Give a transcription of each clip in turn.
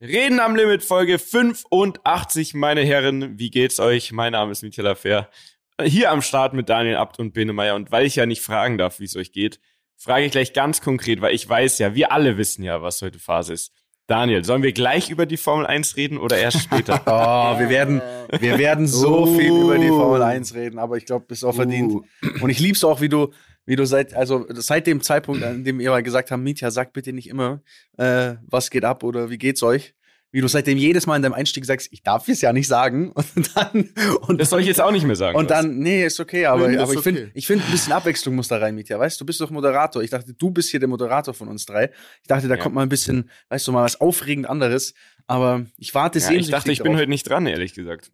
Reden am Limit, Folge 85, meine Herren. Wie geht's euch? Mein Name ist Michael Affair. Hier am Start mit Daniel Abt und Benemeyer. Und weil ich ja nicht fragen darf, wie es euch geht, frage ich gleich ganz konkret, weil ich weiß ja, wir alle wissen ja, was heute Phase ist. Daniel, sollen wir gleich über die Formel 1 reden oder erst später? oh, wir werden, wir werden so uh. viel über die Formel 1 reden, aber ich glaube, bist auch verdient. Uh. Und ich lieb's auch, wie du, wie du seit, also seit dem Zeitpunkt, an dem ihr mal gesagt habt, Mietja, sag bitte nicht immer, äh, was geht ab oder wie geht's euch, wie du seitdem jedes Mal in deinem Einstieg sagst, ich darf es ja nicht sagen. Und dann. Und das soll ich jetzt auch nicht mehr sagen. Und dann, nee, ist okay, aber, nee, aber ich okay. finde, ich finde, ein bisschen Abwechslung muss da rein, Mietja. Weißt du, du bist doch Moderator. Ich dachte, du bist hier der Moderator von uns drei. Ich dachte, da ja. kommt mal ein bisschen, weißt du, mal was aufregend anderes. Aber ich warte ja, Ich dachte, ich bin heute nicht dran, ehrlich gesagt.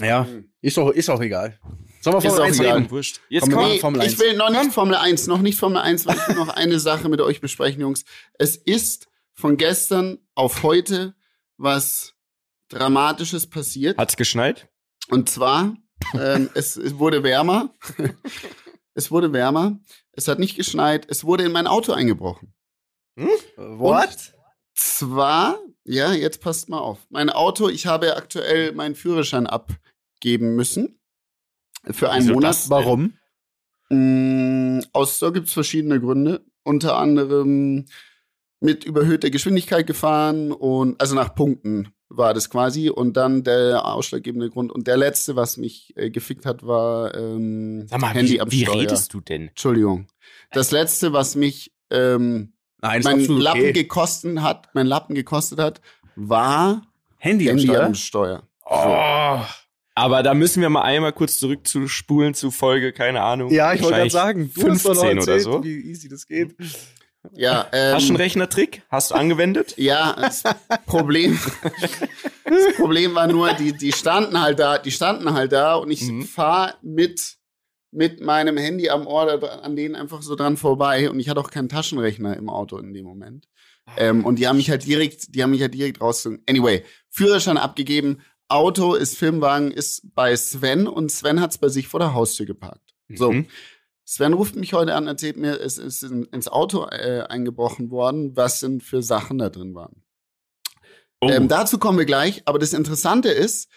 Ja, ist auch, ist auch egal. Sollen wir Formel 1 reden? Wurscht. Jetzt komm, nee, Formel 1. Ich will noch nicht Formel 1, noch nicht Formel 1, weil ich will noch eine Sache mit euch besprechen, Jungs. Es ist von gestern auf heute was Dramatisches passiert. Hat's geschneit? Und zwar, ähm, es, es wurde wärmer. es wurde wärmer. Es hat nicht geschneit. Es wurde in mein Auto eingebrochen. Hm? What? zwar, ja, jetzt passt mal auf. Mein Auto, ich habe aktuell meinen Führerschein abgeben müssen. Für einen Wieso Monat. Das? Warum? Ähm, aus so gibt es verschiedene Gründe. Unter anderem mit überhöhter Geschwindigkeit gefahren und also nach Punkten war das quasi und dann der ausschlaggebende Grund und der letzte, was mich äh, gefickt hat, war ähm, Sag mal, Handy wie, am wie Steuer. Wie redest du denn? Entschuldigung. Das letzte, was mich ähm, Nein, mein Lappen okay. gekostet hat, mein Lappen gekostet hat, war Handy, Handy am Steuer. Oh. Aber da müssen wir mal einmal kurz zurückzuspulen zu Folge, keine Ahnung. Ja, ich wollte gerade sagen, 15 oder so. Wie easy das geht. Ja, ähm, Hast du einen Rechnertrick? Hast du angewendet? Ja, das Problem, das Problem war nur, die, die standen halt da, die standen halt da und ich mhm. fahre mit, mit meinem Handy am Ohr an denen einfach so dran vorbei und ich hatte auch keinen Taschenrechner im Auto in dem Moment. Ähm, und die haben mich halt direkt, die haben mich halt direkt rausgezogen. Anyway, Führerschein abgegeben, Auto ist Firmenwagen, ist bei Sven und Sven hat's bei sich vor der Haustür geparkt. So. Mhm. Sven ruft mich heute an, erzählt mir, es ist in, ins Auto äh, eingebrochen worden, was denn für Sachen da drin waren. Oh. Ähm, dazu kommen wir gleich, aber das Interessante ist,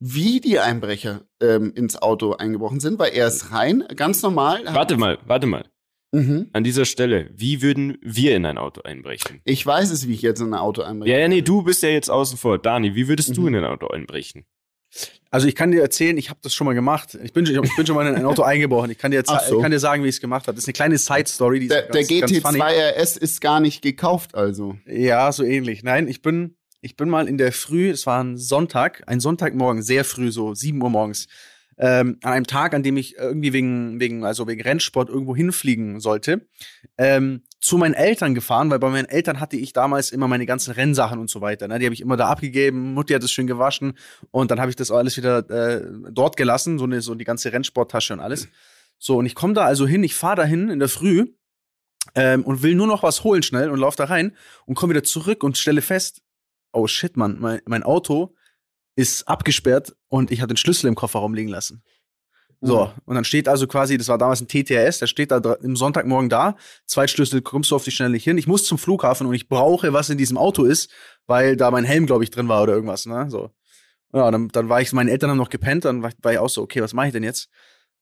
wie die Einbrecher ähm, ins Auto eingebrochen sind, weil er ist rein, ganz normal. Warte mal, warte mal. Mhm. An dieser Stelle, wie würden wir in ein Auto einbrechen? Ich weiß es, wie ich jetzt in ein Auto einbreche. Ja, ja, nee, du bist ja jetzt außen vor. Dani, wie würdest mhm. du in ein Auto einbrechen? Also ich kann dir erzählen, ich habe das schon mal gemacht. Ich bin, ich bin schon mal in ein Auto eingebrochen. Ich kann dir, so. ich kann dir sagen, wie ich es gemacht habe. Das ist eine kleine Side-Story. Der, der GT2 RS ist gar nicht gekauft, also. Ja, so ähnlich. Nein, ich bin, ich bin mal in der Früh, es war ein Sonntag, ein Sonntagmorgen, sehr früh, so 7 Uhr morgens, ähm, an einem Tag, an dem ich irgendwie wegen, wegen, also wegen Rennsport irgendwo hinfliegen sollte, ähm, zu meinen Eltern gefahren, weil bei meinen Eltern hatte ich damals immer meine ganzen Rennsachen und so weiter. Ne? Die habe ich immer da abgegeben, Mutti hat es schön gewaschen und dann habe ich das alles wieder äh, dort gelassen, so, eine, so die ganze Rennsporttasche und alles. So, und ich komme da also hin, ich fahre dahin in der Früh ähm, und will nur noch was holen schnell und laufe da rein und komme wieder zurück und stelle fest, oh shit, Mann, mein, mein Auto ist abgesperrt und ich hatte den Schlüssel im Kofferraum liegen lassen. So, mhm. und dann steht also quasi, das war damals ein TTS, der steht da im Sonntagmorgen da, Zweitschlüssel kommst du auf die Schnelle nicht hin. Ich muss zum Flughafen und ich brauche, was in diesem Auto ist, weil da mein Helm, glaube ich, drin war oder irgendwas, ne? So. Ja, dann, dann war ich, meine Eltern haben noch gepennt, dann war, war ich auch so, okay, was mache ich denn jetzt?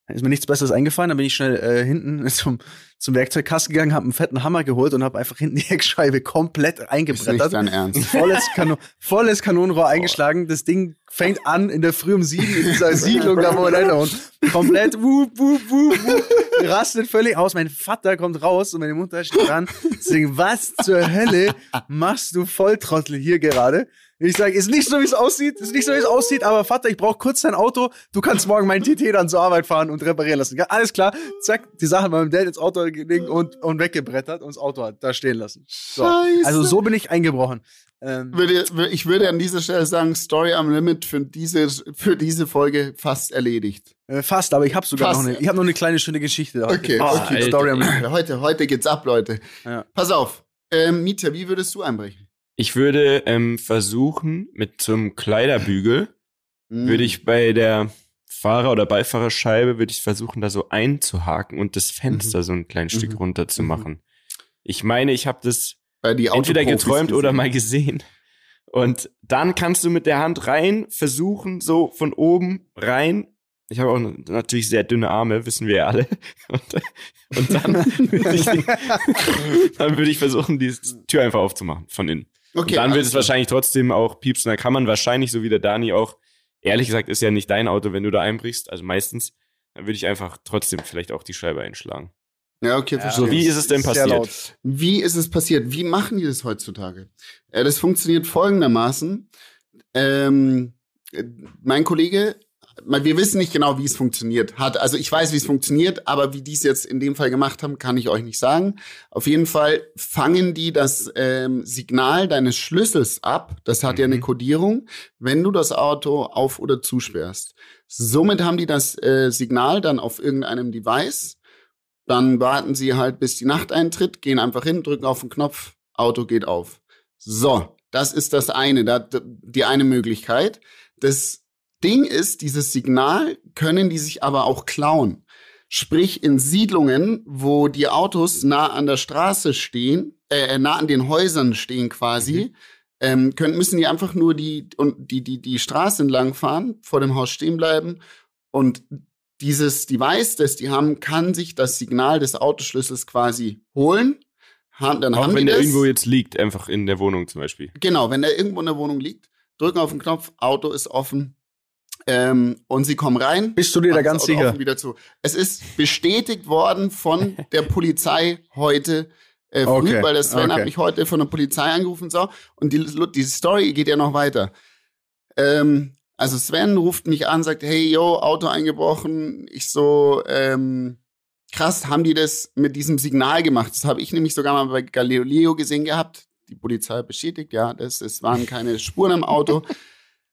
Dann ist mir nichts Besseres eingefallen, dann bin ich schnell äh, hinten zum, zum Werkzeugkasten gegangen, habe einen fetten Hammer geholt und habe einfach hinten die Heckscheibe komplett eingebrettert. Ist nicht Ernst. Volles, Kanon volles Kanonenrohr eingeschlagen. Das Ding fängt an in der Früh um sieben in dieser Siedlung da, wo wir wohnen. Komplett wup, wup, wup, wup, rastet völlig aus. Mein Vater kommt raus und meine Mutter steht dran. Deswegen, was zur Hölle machst du Volltrottel hier gerade? Ich sage, ist nicht so, wie es aussieht, ist nicht so, wie es aussieht, aber Vater, ich brauche kurz dein Auto. Du kannst morgen meinen TT dann zur Arbeit fahren und reparieren lassen. Alles klar. Zack, die Sachen meinem Dad ins Auto gelegt und, und weggebrettert und das Auto hat da stehen lassen. So. Scheiße. Also so bin ich eingebrochen. Ähm, würde, ich würde an dieser Stelle sagen, Story am Limit für diese, für diese Folge fast erledigt. Äh, fast, aber ich habe sogar fast. noch eine, ich habe noch eine kleine schöne Geschichte. Okay, oh, okay. Story am Limit. Heute, heute geht's ab, Leute. Ja. Pass auf. Ähm, Mieter, wie würdest du einbrechen? Ich würde ähm, versuchen, mit zum Kleiderbügel mm. würde ich bei der Fahrer- oder Beifahrerscheibe würde ich versuchen, da so einzuhaken und das Fenster mhm. so ein kleines Stück mhm. runter zu mhm. machen. Ich meine, ich habe das entweder geträumt oder mal gesehen. Und dann kannst du mit der Hand rein versuchen, so von oben rein. Ich habe auch natürlich sehr dünne Arme, wissen wir ja alle. Und, und dann würde ich, dann würde ich versuchen, die Tür einfach aufzumachen von innen. Okay, und dann wird es wahrscheinlich trotzdem auch piepsen. Da kann man wahrscheinlich, so wie der Dani auch, ehrlich gesagt, ist ja nicht dein Auto, wenn du da einbrichst, also meistens, dann würde ich einfach trotzdem vielleicht auch die Scheibe einschlagen. Ja, okay, verstehe. So, wie ist es denn passiert? Wie ist es passiert? Wie machen die das heutzutage? Äh, das funktioniert folgendermaßen. Ähm, mein Kollege wir wissen nicht genau, wie es funktioniert hat. Also ich weiß, wie es funktioniert, aber wie die es jetzt in dem Fall gemacht haben, kann ich euch nicht sagen. Auf jeden Fall fangen die das ähm, Signal deines Schlüssels ab. Das hat mhm. ja eine mhm. Kodierung, wenn du das Auto auf oder zusperrst. Somit haben die das äh, Signal dann auf irgendeinem Device. Dann warten sie halt, bis die Nacht eintritt, gehen einfach hin, drücken auf den Knopf, Auto geht auf. So, das ist das eine, das, die eine Möglichkeit. Das Ding ist, dieses Signal können die sich aber auch klauen. Sprich, in Siedlungen, wo die Autos nah an der Straße stehen, äh, nah an den Häusern stehen quasi, mhm. ähm, können, müssen die einfach nur die, und die, die, die Straße entlang fahren, vor dem Haus stehen bleiben und dieses Device, das die haben, kann sich das Signal des Autoschlüssels quasi holen. Haben, dann Auch haben wenn der irgendwo jetzt liegt, einfach in der Wohnung zum Beispiel. Genau, wenn der irgendwo in der Wohnung liegt, drücken auf den Knopf, Auto ist offen, ähm, und sie kommen rein. Bist du dir da ganz sicher? Wieder zu. Es ist bestätigt worden von der Polizei heute äh, früh, okay. weil das Sven okay. hat mich heute von der Polizei angerufen so und die, die Story geht ja noch weiter. Ähm, also Sven ruft mich an, sagt, hey, yo, Auto eingebrochen. Ich so, ähm, krass, haben die das mit diesem Signal gemacht? Das habe ich nämlich sogar mal bei Galileo gesehen gehabt. Die Polizei bestätigt, ja, das, es waren keine Spuren im Auto.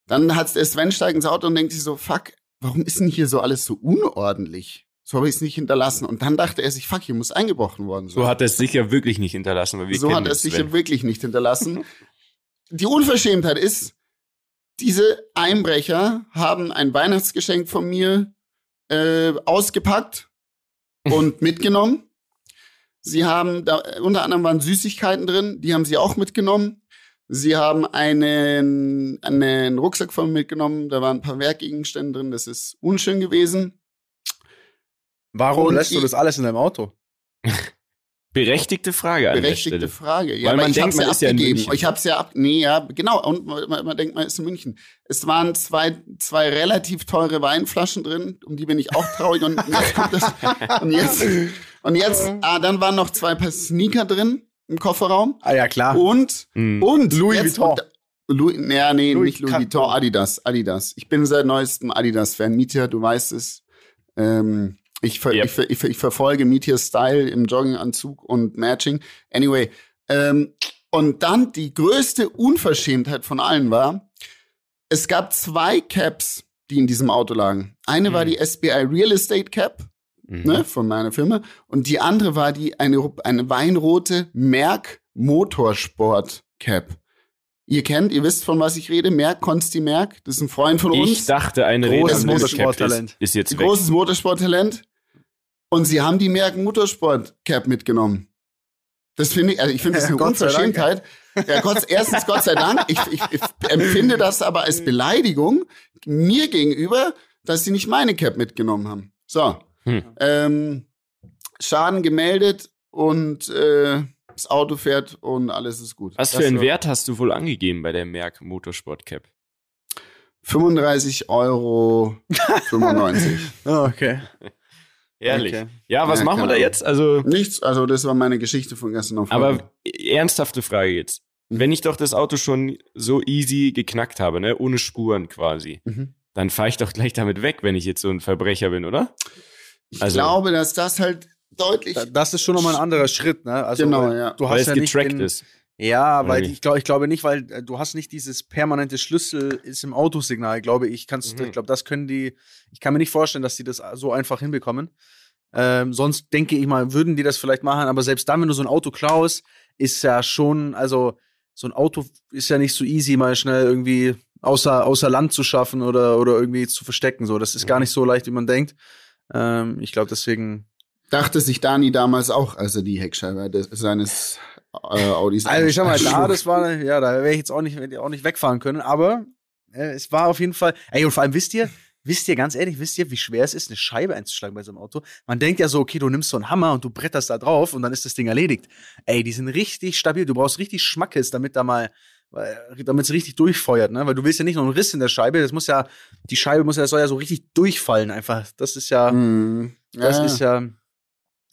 Dann hat Sven steigt ins Auto und denkt sich so, fuck, warum ist denn hier so alles so unordentlich? So habe ich es nicht hinterlassen. Und dann dachte er sich, fuck, hier muss eingebrochen worden sein. So hat er es sicher wirklich nicht hinterlassen. Weil wir so hat er es sicher wirklich nicht hinterlassen. Die Unverschämtheit ist, diese Einbrecher haben ein Weihnachtsgeschenk von mir äh, ausgepackt und mitgenommen. Sie haben da unter anderem waren Süßigkeiten drin, die haben sie auch mitgenommen. Sie haben einen, einen Rucksack von mir mitgenommen, da waren ein paar Werkgegenstände drin, das ist unschön gewesen. Warum Und lässt du das alles in deinem Auto? Berechtigte Frage an Berechtigte der Frage. Ja, Weil man ich denkt, man ja ist abgegeben. Ja ich habe es ja ab. Nee, ja, genau. Und man, man, denkt, man ist in München. Es waren zwei, zwei relativ teure Weinflaschen drin, um die bin ich auch traurig. Und jetzt kommt das. Und jetzt, und jetzt, ah, dann waren noch zwei Paar Sneaker drin im Kofferraum. Ah ja, klar. Und, mhm. und Louis jetzt, Vuitton. Louis, naja, nee, Louis nicht Louis Vuitton, Adidas, Adidas. Ich bin seit neuestem Adidas-Fan. Mietja, du weißt es. Ähm, ich, ver yep. ich, ich, ich, verfolge Mietjas Style im Jogginganzug und Matching. Anyway, ähm, und dann die größte Unverschämtheit von allen war, es gab zwei Caps, die in diesem Auto lagen. Eine mhm. war die SBI Real Estate Cap mhm. ne, von meiner Firma. Und die andere war die eine, eine weinrote Merck Motorsport Cap. Ihr kennt, ihr wisst, von was ich rede. Merck, Konsti Merck, das ist ein Freund von uns. Ich dachte, eine großes Motorsporttalent. Ist, ist jetzt weg. Großes Motorsporttalent. Und sie haben die Merck Motorsport Cap mitgenommen. Das finde ich, also ich finde das eine ja, Unverschämtheit. Ja, Gott, erstens Gott sei Dank. Ich, ich, ich empfinde das aber als Beleidigung mir gegenüber, dass sie nicht meine Cap mitgenommen haben. So. Hm. Ähm, Schaden gemeldet und äh, das Auto fährt und alles ist gut. Was für einen Wert hast du wohl angegeben bei der Merck Motorsport Cap? 35 Euro 95. oh, okay. Ehrlich. Okay. Ja, was ja, machen wir da jetzt? Also nichts. Also das war meine Geschichte von gestern auf heute. Aber ernsthafte Frage jetzt. Mhm. Wenn ich doch das Auto schon so easy geknackt habe, ne, ohne Spuren quasi, mhm. dann fahre ich doch gleich damit weg, wenn ich jetzt so ein Verbrecher bin, oder? Ich also, glaube, dass das halt deutlich. Das ist schon nochmal ein anderer Schritt, ne? Also, genau, ja. Du hast weil ja es getrackt den, ist. Ja, weil ich glaube, ich glaube nicht, weil äh, du hast nicht dieses permanente Schlüssel ist im Autosignal, glaube ich. Kannst, mhm. Ich glaube, das können die. Ich kann mir nicht vorstellen, dass die das so einfach hinbekommen. Ähm, sonst denke ich mal, würden die das vielleicht machen, aber selbst dann, wenn du so ein Auto klaust, ist ja schon, also so ein Auto ist ja nicht so easy, mal schnell irgendwie außer, außer Land zu schaffen oder, oder irgendwie zu verstecken. So, das ist mhm. gar nicht so leicht, wie man denkt. Ähm, ich glaube, deswegen. Dachte sich Dani damals auch, als er die Heckscheibe des, seines äh, Audis. Also ich sag mal, da, das war, ja, da wäre ich jetzt auch nicht, auch nicht wegfahren können, aber äh, es war auf jeden Fall, ey, und vor allem wisst ihr, wisst ihr, ganz ehrlich, wisst ihr, wie schwer es ist, eine Scheibe einzuschlagen bei so einem Auto? Man denkt ja so, okay, du nimmst so einen Hammer und du bretterst da drauf und dann ist das Ding erledigt. Ey, die sind richtig stabil, du brauchst richtig Schmackes, damit da mal, damit es richtig durchfeuert, ne? Weil du willst ja nicht nur einen Riss in der Scheibe, das muss ja, die Scheibe muss ja, das soll ja so richtig durchfallen einfach. Das ist ja, Mhm. das Ja. ist ja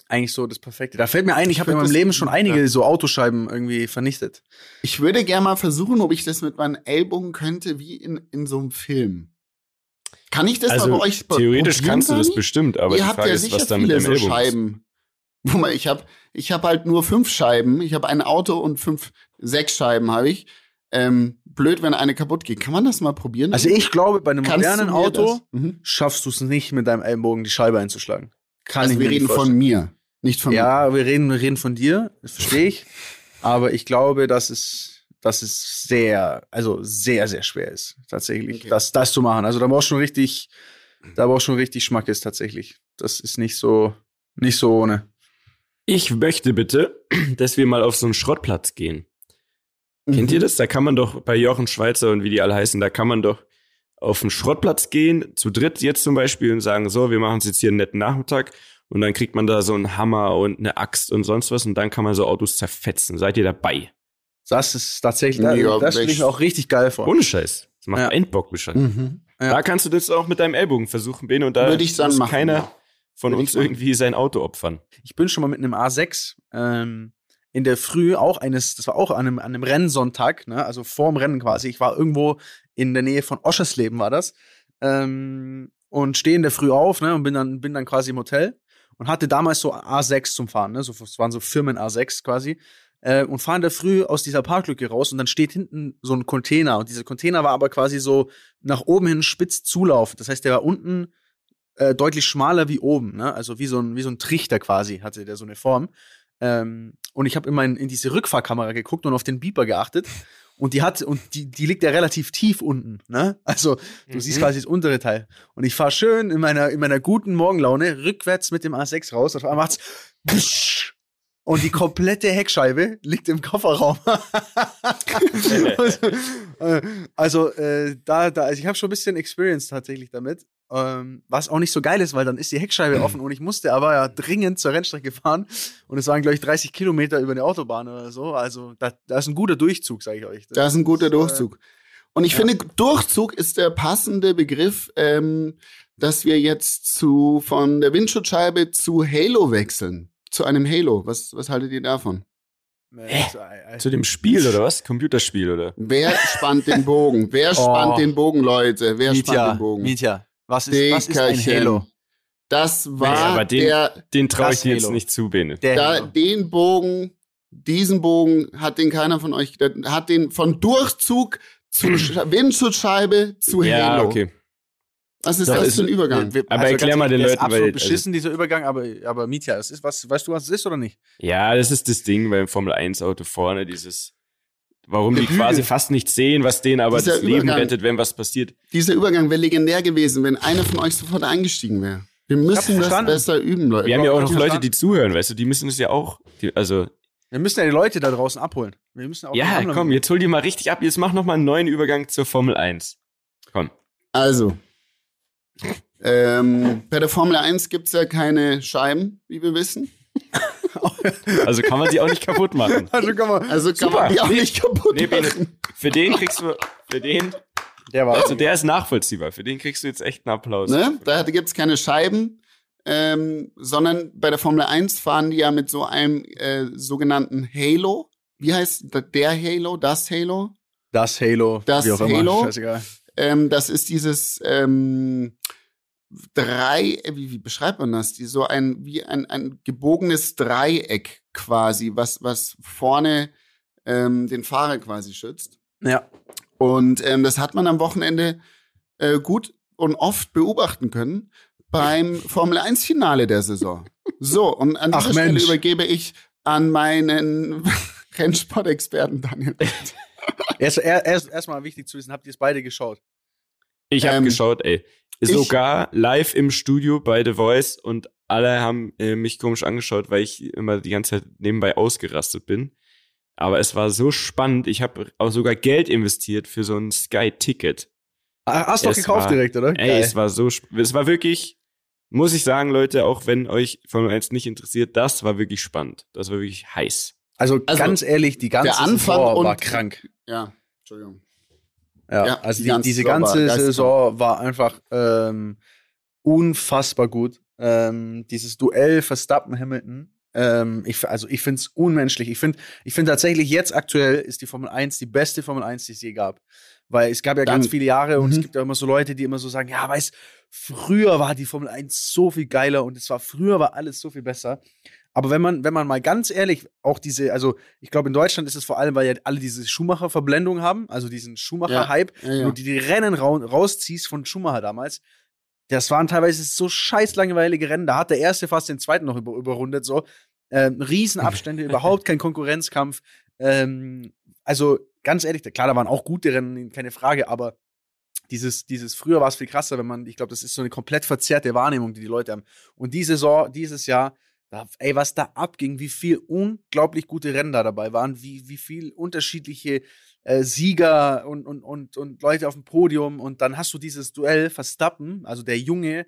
eigentlich so das Perfekte. Da fällt mir ein, ich, Ich habe in meinem Leben schon einige ja. so Autoscheiben irgendwie vernichtet. Ich würde gerne mal versuchen, ob ich das mit meinen Ellbogen könnte, wie in, in so einem Film. Kann ich das Also bei euch theoretisch kannst du das bestimmt, aber Ihr die habt Frage ja ist, sicher was da mit so Ellbogen ist. Scheiben. Guck mal, ich habe ich hab halt nur fünf Scheiben. Ich habe ein Auto und fünf, sechs Scheiben habe ich. Ähm, blöd, wenn eine kaputt geht. Kann man das mal probieren? Also ich glaube, bei einem Kannst modernen mir Auto Mhm. schaffst du es nicht, mit deinem Ellbogen die Scheibe einzuschlagen. Kann Also ich wir mir reden nicht von mir, nicht von Ja, wir reden, wir reden von dir, das verstehe ich. Aber ich glaube, dass es, dass es sehr, also sehr, sehr schwer ist, tatsächlich, Okay. das, das zu machen. Also da brauchst du schon richtig, da brauchst du schon richtig Schmackes tatsächlich. Das ist nicht so, nicht so ohne. Ich möchte bitte, dass wir mal auf so einen Schrottplatz gehen. Mir. Kennt Mhm. ihr das? Da kann man doch bei Jochen Schweizer und wie die alle heißen, da kann man doch auf einen Schrottplatz gehen, zu dritt jetzt zum Beispiel und sagen, so, wir machen uns jetzt hier einen netten Nachmittag und dann kriegt man da so einen Hammer und eine Axt und sonst was und dann kann man so Autos zerfetzen. Seid ihr dabei? Das ist tatsächlich, Ja, das stelle ich auch richtig geil vor. Ohne Scheiß. Das macht Ja. Endbock Bescheid. Mhm. Ja. Da kannst du das auch mit deinem Ellbogen versuchen, Ben, und da Würde ich dann muss machen. keiner von Würde uns irgendwie sein Auto opfern. Ich bin schon mal mit einem A6 ähm, in der Früh auch eines, das war auch an einem, an einem Rennsonntag, ne? also vorm Rennen quasi. Ich war irgendwo in der Nähe von Oschersleben war das ähm, und stehe in der Früh auf ne? und bin dann, bin dann quasi im Hotel und hatte damals so A6 zum Fahren, ne? so, das waren so Firmen A6 quasi. Äh, und fahren der Früh aus dieser Parklücke raus und dann steht hinten so ein Container und dieser Container war aber quasi so nach oben hin spitz zulaufend. Das heißt, der war unten äh, deutlich schmaler wie oben, ne? Also wie so ein wie so ein Trichter quasi hatte der so eine Form. Ähm, und ich habe immer in, in diese Rückfahrkamera geguckt und auf den Beeper geachtet. Und die hat, und die, die liegt ja relativ tief unten, ne? Also, du Mhm. siehst quasi das untere Teil. Und ich fahre schön in meiner, in meiner guten Morgenlaune rückwärts mit dem A6 raus. Und auf einmal macht's psch, und die komplette Heckscheibe liegt im Kofferraum. Äh, also, äh, da, da, also ich habe schon ein bisschen Experience tatsächlich damit. Ähm, was auch nicht so geil ist, weil dann ist die Heckscheibe offen und ich musste aber ja dringend zur Rennstrecke fahren. Und es waren, glaube ich, 30 Kilometer über eine Autobahn oder so. Also, da, da ist ein guter Durchzug, sage ich euch. Da ist ein guter äh, Durchzug. Und ich ja. finde, Durchzug ist der passende Begriff, ähm, dass wir jetzt zu von der Windschutzscheibe zu Halo wechseln. Zu einem Halo. Was, was haltet ihr davon? Äh, Zu dem Spiel oder was? Computerspiel oder? Wer spannt den Bogen? Wer spannt Oh. den Bogen, Leute? Wer spannt Mietja, den Bogen? Mietja, was ist, was ist ein Dickerchen. Halo? Das war aber den- der, Den traue ich Das dir jetzt Halo. nicht zu, Bene. Der da, den Bogen, diesen Bogen hat den keiner von euch, der hat den von Durchzug zu Sch- Windschutzscheibe zu Ja, Halo. okay. Was ist Doch, das ist- für ein Übergang? Wir- Aber erklär ganz mal den Leuten, Ist absolut weil- beschissen, dieser Übergang, aber, aber Mietja, ist was, weißt du, was es ist oder nicht? Ja, das ist das Ding beim Formel 1 Auto vorne, dieses, warum die Der quasi Hügel. fast nicht sehen, was denen aber Dieser das Leben Übergang. rettet, wenn was passiert. Dieser Übergang wäre legendär gewesen, wenn einer von euch sofort eingestiegen wäre. Wir müssen das verstanden. besser üben, Leute. Wir haben ja auch noch Leute, verstanden. die zuhören, weißt du, die müssen es ja auch, die, also, Wir müssen ja die Leute da draußen abholen. Wir müssen auch die ja, komm, jetzt hol die mal richtig ab, jetzt mach noch mal einen neuen Übergang zur Formel 1. Komm. Also, ähm, bei der Formel 1 gibt's ja keine Scheiben, wie wir wissen. Also kann man die auch nicht kaputt machen. Also komm mal. Also kann man die auch Nee, nicht kaputt Nee, machen. für den kriegst du, für den, Der war. also der ist nachvollziehbar, für den kriegst du jetzt echt einen Applaus. Ne? Da gibt's keine Scheiben, ähm, sondern bei der Formel 1 fahren die ja mit so einem äh, sogenannten Halo. Wie heißt der Halo? Das Halo? das Halo. Das wie auch immer, Halo. Scheißegal. Ähm, das ist dieses ähm, drei, äh, wie, wie beschreibt man das? Die, so ein, wie ein, ein gebogenes Dreieck quasi, was, was vorne ähm, den Fahrer quasi schützt. Ja. Und ähm, das hat man am Wochenende äh, gut und oft beobachten können beim Formel 1 Finale der Saison. So, und an Ach, dieser Stelle Mensch. übergebe ich an meinen Rennsportexperten Daniel. Erst, er- erst, erstmal wichtig zu wissen, habt ihr es beide geschaut? Ich habe Ähm, geschaut, ey. Sogar live im Studio bei The Voice und alle haben äh, mich komisch angeschaut, weil ich immer die ganze Zeit nebenbei ausgerastet bin. Aber es war so spannend. Ich habe auch sogar Geld investiert für so ein Sky-Ticket. Ah, hast du doch gekauft war, direkt, oder? Ey, Geil. es war so, es war wirklich, muss ich sagen, Leute, auch wenn euch Formel 1 nicht interessiert, das war wirklich spannend. Das war wirklich heiß. Also, also ganz ehrlich, die ganze der Anfang Saison war krank. Ja, Entschuldigung. Ja, ja also die, die diese ganze war Saison war einfach ähm, unfassbar gut. Ähm, dieses Duell Verstappen-Hamilton ähm, ich, also ich finde es unmenschlich. Ich finde ich finde tatsächlich jetzt aktuell ist die Formel 1 die beste Formel 1, die es je gab. Weil es gab ja Dann, ganz viele Jahre und mhm. es gibt ja immer so Leute, die immer so sagen, ja, weiß, früher war die Formel 1 so viel geiler und es war früher war alles so viel besser. Aber wenn man, wenn man mal ganz ehrlich auch diese, also ich glaube in Deutschland ist es vor allem, weil ja alle diese Schumacher-Verblendung haben, also diesen Schumacher-Hype, ja, ja, ja. die, die Rennen ra rausziehst von Schumacher damals, das waren teilweise so scheiß langweilige Rennen. Da hat der erste fast den zweiten noch über, überrundet. So ähm, Riesenabstände, überhaupt kein Konkurrenzkampf. Ähm, also ganz ehrlich, klar, da waren auch gute Rennen, keine Frage, aber dieses, dieses früher war es viel krasser, wenn man, ich glaube, das ist so eine komplett verzerrte Wahrnehmung, die die Leute haben. Und diese Saison, dieses Jahr, ey, was da abging, wie viel unglaublich gute Rennen da dabei waren, wie, wie viel unterschiedliche äh, Sieger und, und, und, und Leute auf dem Podium und dann hast du dieses Duell Verstappen, also der Junge,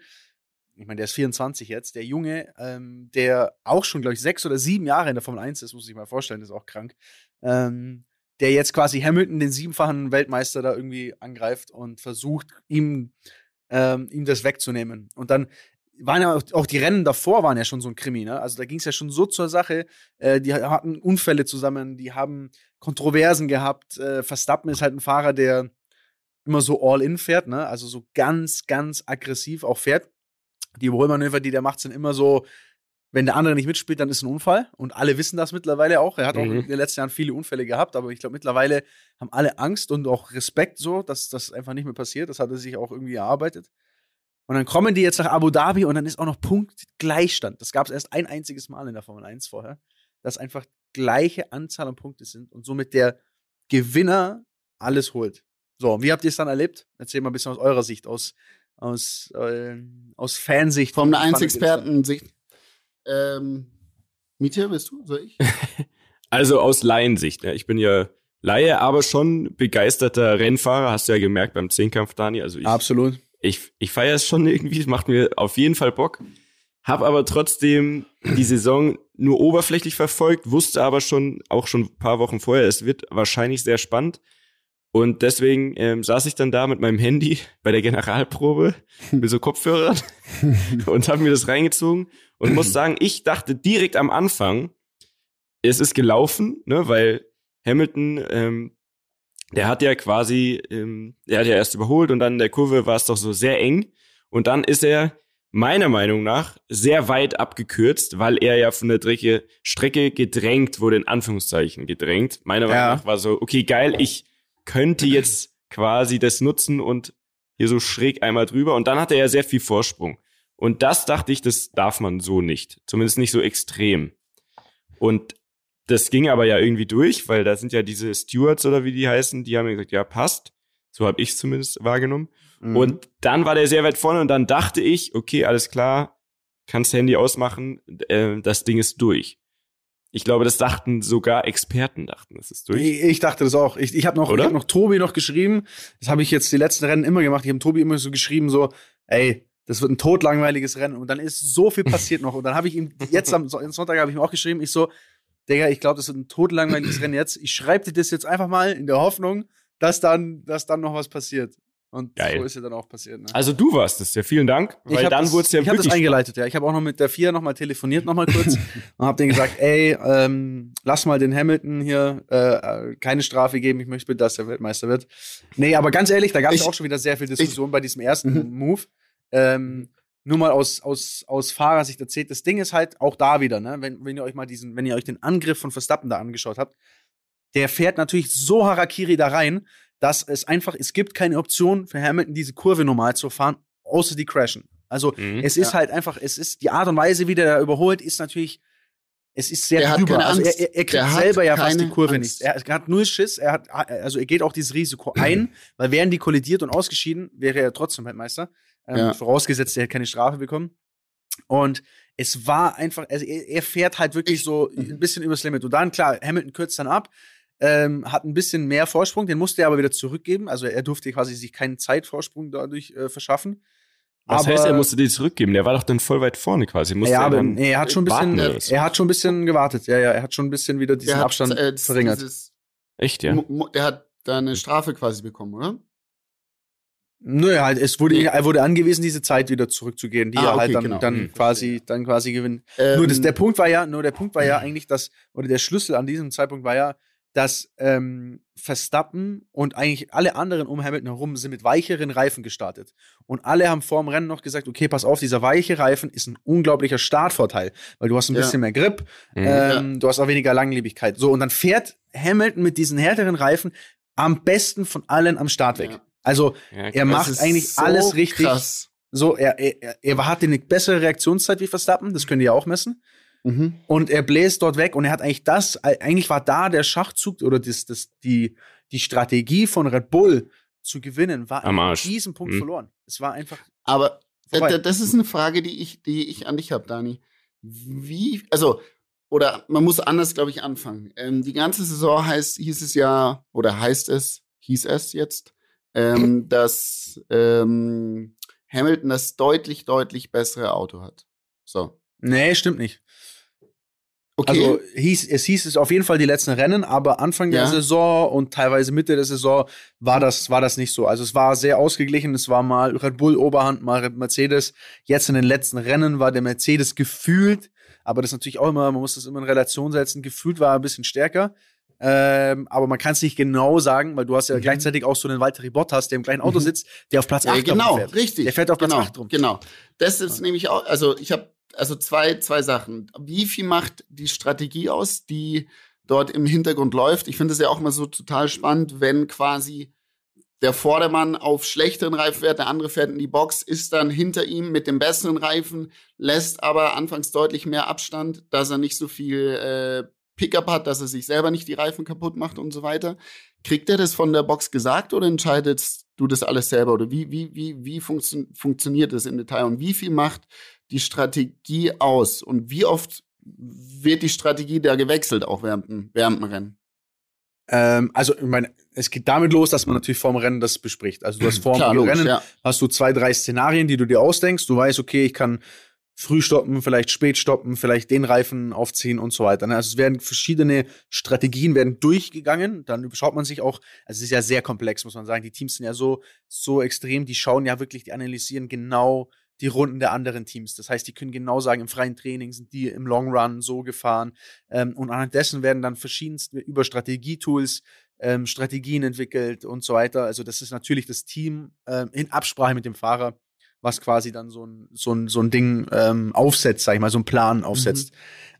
ich meine, der ist 24 jetzt, der Junge, ähm, der auch schon, glaube ich, sechs oder sieben Jahre in der Formel 1 ist, muss ich mal vorstellen, ist auch krank, ähm, der jetzt quasi Hamilton, den siebenfachen Weltmeister, da irgendwie angreift und versucht, ihm, ähm, ihm das wegzunehmen. Und dann waren ja auch, die Rennen davor waren ja schon so ein Krimi, ne? Also da ging es ja schon so zur Sache. Äh, die hatten Unfälle zusammen, die haben Kontroversen gehabt. Äh, Verstappen ist halt ein Fahrer, der immer so all in fährt, ne? Also so ganz, ganz aggressiv auch fährt. Die Überholmanöver, die der macht, sind immer so, wenn der andere nicht mitspielt, dann ist ein Unfall. Und alle wissen das mittlerweile auch. Er hat auch mhm. in den letzten Jahren viele Unfälle gehabt, aber ich glaube, mittlerweile haben alle Angst und auch Respekt so, dass das einfach nicht mehr passiert. Das hat er sich auch irgendwie erarbeitet. Und dann kommen die jetzt nach Abu Dhabi und dann ist auch noch Punktgleichstand. Das gab es erst ein einziges Mal in der Formel 1 vorher, dass einfach gleiche Anzahl an Punkte sind und somit der Gewinner alles holt. So, wie habt ihr es dann erlebt? Erzähl mal ein bisschen aus eurer Sicht, aus, aus, äh, aus Fansicht. Formel 1-Experten-Sicht. Ähm, Mietje, bist du? Soll ich? also aus Laiensicht. Ja. Ich bin ja Laie, aber schon begeisterter Rennfahrer. Hast du ja gemerkt beim Zehnkampf, Dani. Also ich, Absolut ich, ich feiere es schon irgendwie, es macht mir auf jeden Fall Bock. Hab aber trotzdem die Saison nur oberflächlich verfolgt, wusste aber schon, auch schon ein paar Wochen vorher, es wird wahrscheinlich sehr spannend. Und deswegen ähm, saß ich dann da mit meinem Handy bei der Generalprobe mit so Kopfhörern und habe mir das reingezogen und muss sagen, ich dachte direkt am Anfang, es ist gelaufen, ne, weil Hamilton ähm, der hat ja quasi, ähm, er hat ja erst überholt und dann in der Kurve war es doch so sehr eng. Und dann ist er meiner Meinung nach sehr weit abgekürzt, weil er ja von der Strecke, Strecke gedrängt wurde, in Anführungszeichen gedrängt. Meiner ja. Meinung nach war so, okay, geil, ich könnte jetzt quasi das nutzen und hier so schräg einmal drüber. Und dann hat er ja sehr viel Vorsprung. Und das dachte ich, das darf man so nicht. Zumindest nicht so extrem. Und das ging aber ja irgendwie durch, weil da sind ja diese Stewards oder wie die heißen, die haben mir gesagt, ja, passt. So habe ich zumindest wahrgenommen. Mhm. Und dann war der sehr weit vorne und dann dachte ich, okay, alles klar, kannst Handy ausmachen, äh, das Ding ist durch. Ich glaube, das dachten sogar Experten, dachten, das ist durch. Ich, ich dachte das auch. Ich, ich habe noch, ich hab noch Tobi noch geschrieben. Das habe ich jetzt die letzten Rennen immer gemacht. Ich habe Tobi immer so geschrieben, so, ey, das wird ein totlangweiliges Rennen. Und dann ist so viel passiert noch. Und dann habe ich ihm, jetzt am Sonntag habe ich ihm auch geschrieben, ich so, Digga, ich glaube, das wird ein totlangweiliges Rennen jetzt. Ich schreibe dir das jetzt einfach mal in der Hoffnung, dass dann, dass dann noch was passiert. Und Geil. so ist ja dann auch passiert. Ne? Also du warst es, ja. Vielen Dank. Weil dann wurde es ja Ich habe das eingeleitet, ja. Ich habe auch noch mit der Vier nochmal telefoniert, nochmal kurz. und habe denen gesagt, ey, ähm, lass mal den Hamilton hier äh, keine Strafe geben. Ich möchte dass der Weltmeister wird. Nee, aber ganz ehrlich, da gab es auch schon wieder sehr viel Diskussion ich, bei diesem ersten mhm. Move. Ähm, nur mal aus, aus, aus Fahrersicht erzählt. Das Ding ist halt auch da wieder, ne? wenn, wenn ihr euch mal diesen, wenn ihr euch den Angriff von Verstappen da angeschaut habt, der fährt natürlich so Harakiri da rein, dass es einfach, es gibt keine Option für Hamilton, diese Kurve normal zu fahren, außer die crashen. Also mhm, es ist ja. halt einfach, es ist die Art und Weise, wie der da überholt, ist natürlich, es ist sehr der drüber. Also er, er, er kriegt selber ja fast die Kurve Angst. nicht. Er hat null Schiss, er hat, also er geht auch dieses Risiko ein, weil wären die kollidiert und ausgeschieden, wäre er trotzdem Weltmeister. Ähm, ja. Vorausgesetzt, er hätte keine Strafe bekommen. Und es war einfach, also er, er fährt halt wirklich Ich- so ein bisschen übers Limit. Und dann, klar, Hamilton kürzt dann ab, ähm, hat ein bisschen mehr Vorsprung, den musste er aber wieder zurückgeben. Also er durfte quasi sich keinen Zeitvorsprung dadurch äh, verschaffen. Was aber, heißt, er musste die zurückgeben? Der war doch dann voll weit vorne quasi. Musste ja, er aber dann nee, er hat schon ein bisschen, warten er hat schon ein bisschen gewartet. Ja, ja, er hat schon ein bisschen wieder diesen hat, Abstand äh, verringert. dieses- Echt, ja? Der hat da eine Strafe quasi bekommen, oder? Nö, halt, es wurde, Nee. er wurde angewiesen, diese Zeit wieder zurückzugehen, die Ah, er halt okay, dann, genau. dann Hm, quasi, dann quasi gewinnt. Ähm, nur das, der Punkt war ja, nur der Punkt war ja eigentlich, dass, oder der Schlüssel an diesem Zeitpunkt war ja, dass ähm, Verstappen und eigentlich alle anderen um Hamilton herum sind mit weicheren Reifen gestartet. Und alle haben vor dem Rennen noch gesagt, okay, pass auf, dieser weiche Reifen ist ein unglaublicher Startvorteil, weil du hast ein Ja. bisschen mehr Grip, Mhm. ähm, du hast auch weniger Langlebigkeit. So, und dann fährt Hamilton mit diesen härteren Reifen am besten von allen am Start weg. Ja. Also Ja, er macht eigentlich so alles richtig. Krass. So, er, er, er hatte eine bessere Reaktionszeit wie Verstappen, das können die ja auch messen. Mhm. Und er bläst dort weg und er hat eigentlich das, eigentlich war da der Schachzug oder das, das, die, die Strategie von Red Bull zu gewinnen, war Am an Arsch. diesem Punkt Mhm. verloren. Es war einfach Aber vorbei. das ist eine Frage, die ich, die ich an dich habe, Dani. Wie, also, oder man muss anders, glaube ich, anfangen. Ähm, die ganze Saison heißt, hieß es ja, oder heißt es, hieß es jetzt, ähm, dass ähm, Hamilton das deutlich, deutlich bessere Auto hat. So. Nee, stimmt nicht. Okay. Also hieß, es hieß es auf jeden Fall die letzten Rennen, aber Anfang der Ja. Saison und teilweise Mitte der Saison war das, war das nicht so. Also es war sehr ausgeglichen. Es war mal Red Bull Oberhand, mal Mercedes. Jetzt in den letzten Rennen war der Mercedes gefühlt, aber das ist natürlich auch immer, man muss das immer in Relation setzen, gefühlt war er ein bisschen stärker. Ähm, aber man kann es nicht genau sagen, weil du hast ja Mhm. gleichzeitig auch so einen Walter Bottas, der im gleichen Auto Mhm. sitzt, der auf Platz 8 Ja, genau, fährt. richtig. Der fährt auf Platz genau, 8 rum. Genau. Das ist nämlich auch, also ich habe also zwei, zwei Sachen. Wie viel macht die Strategie aus, die dort im Hintergrund läuft? Ich finde es ja auch immer so total spannend, wenn quasi der Vordermann auf schlechteren Reifen fährt, der andere fährt in die Box, ist dann hinter ihm mit dem besseren Reifen, lässt aber anfangs deutlich mehr Abstand, dass er nicht so viel äh, Pickup hat, dass er sich selber nicht die Reifen kaputt macht und so weiter. Kriegt er das von der Box gesagt oder entscheidest du das alles selber? Oder wie, wie, wie, wie funktio funktioniert das im Detail? Und wie viel macht die Strategie aus? Und wie oft wird die Strategie da gewechselt, auch während, dem- während dem Rennen? Ähm, also, ich meine, es geht damit los, dass man natürlich vorm Rennen das bespricht. Also, du hast vorm Rennen ja. hast du zwei, drei Szenarien, die du dir ausdenkst. Du weißt, okay, ich kann früh stoppen, vielleicht spät stoppen, vielleicht den Reifen aufziehen und so weiter. ne? Also es werden verschiedene Strategien werden durchgegangen. Dann schaut man sich auch, also es ist ja sehr komplex, muss man sagen. Die Teams sind ja so, so extrem, die schauen ja wirklich, die analysieren genau die Runden der anderen Teams. Das heißt, die können genau sagen, im freien Training sind die im Long Run so gefahren. Ähm, und anhand dessen werden dann verschiedenste über Strategietools ähm, Strategien entwickelt und so weiter. Also das ist natürlich das Team ähm, in Absprache mit dem Fahrer, was quasi dann so ein, so ein, so ein Ding ähm, aufsetzt, sag ich mal, so einen Plan aufsetzt.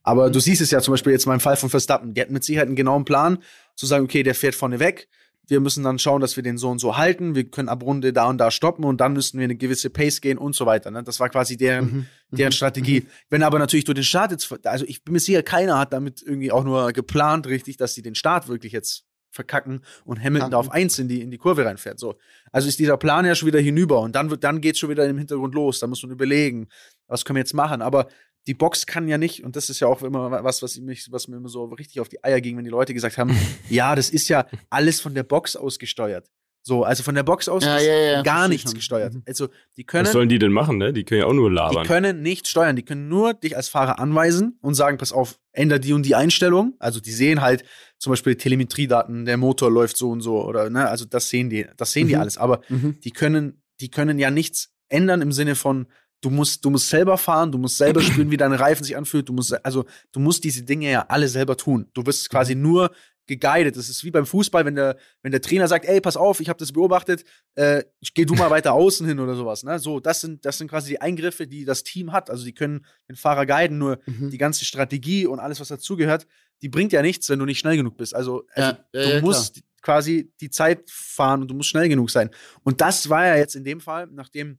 Aber du siehst es ja zum Beispiel jetzt mal im Fall von Verstappen. Die hatten mit Sicherheit einen genauen Plan, zu sagen, okay, der fährt vorne weg. Wir müssen dann schauen, dass wir den so und so halten. Wir können ab Runde da und da stoppen und dann müssten wir eine gewisse Pace gehen und so weiter. Ne? Das war quasi deren, Mhm. deren Strategie. Wenn aber natürlich du den Start jetzt, also ich bin mir sicher, keiner hat damit irgendwie auch nur geplant, richtig, dass sie den Start wirklich jetzt verkacken und Hamilton da auf eins in die, in die Kurve reinfährt. So. Also ist dieser Plan ja schon wieder hinüber und dann wird, dann geht's schon wieder im Hintergrund los. Da muss man überlegen, was können wir jetzt machen. Aber die Box kann ja nicht, und das ist ja auch immer was, was mich, was mir immer so richtig auf die Eier ging, wenn die Leute gesagt haben, ja, das ist ja alles von der Box aus gesteuert. So, also von der Box aus Ja, ist ja, ja, gar nichts schon. gesteuert. Mhm. Also die können Was sollen die denn machen, ne? Die können ja auch nur die labern. können nicht steuern, die können nur dich als Fahrer anweisen und sagen, pass auf, änder die und die Einstellung. Also die sehen halt zum Beispiel Telemetriedaten, der Motor läuft so und so oder ne, also das sehen die, das sehen die Mhm. alles. Aber Mhm. die können, die können ja nichts ändern im Sinne von, du musst, du musst selber fahren, du musst selber spüren, wie dein Reifen sich anfühlt, du musst, also du musst diese Dinge ja alle selber tun. Du wirst quasi nur geguided. Das ist wie beim Fußball, wenn der, wenn der Trainer sagt, ey, pass auf, ich habe das beobachtet, äh, geh du mal weiter außen hin oder sowas. Ne? So, das sind, das sind quasi die Eingriffe, die das Team hat. Also die können den Fahrer guiden, nur Mhm. die ganze Strategie und alles, was dazugehört, die bringt ja nichts, wenn du nicht schnell genug bist. Also, also Ja, ja, du ja, musst quasi die Zeit fahren und du musst schnell genug sein. Und das war ja jetzt in dem Fall, nachdem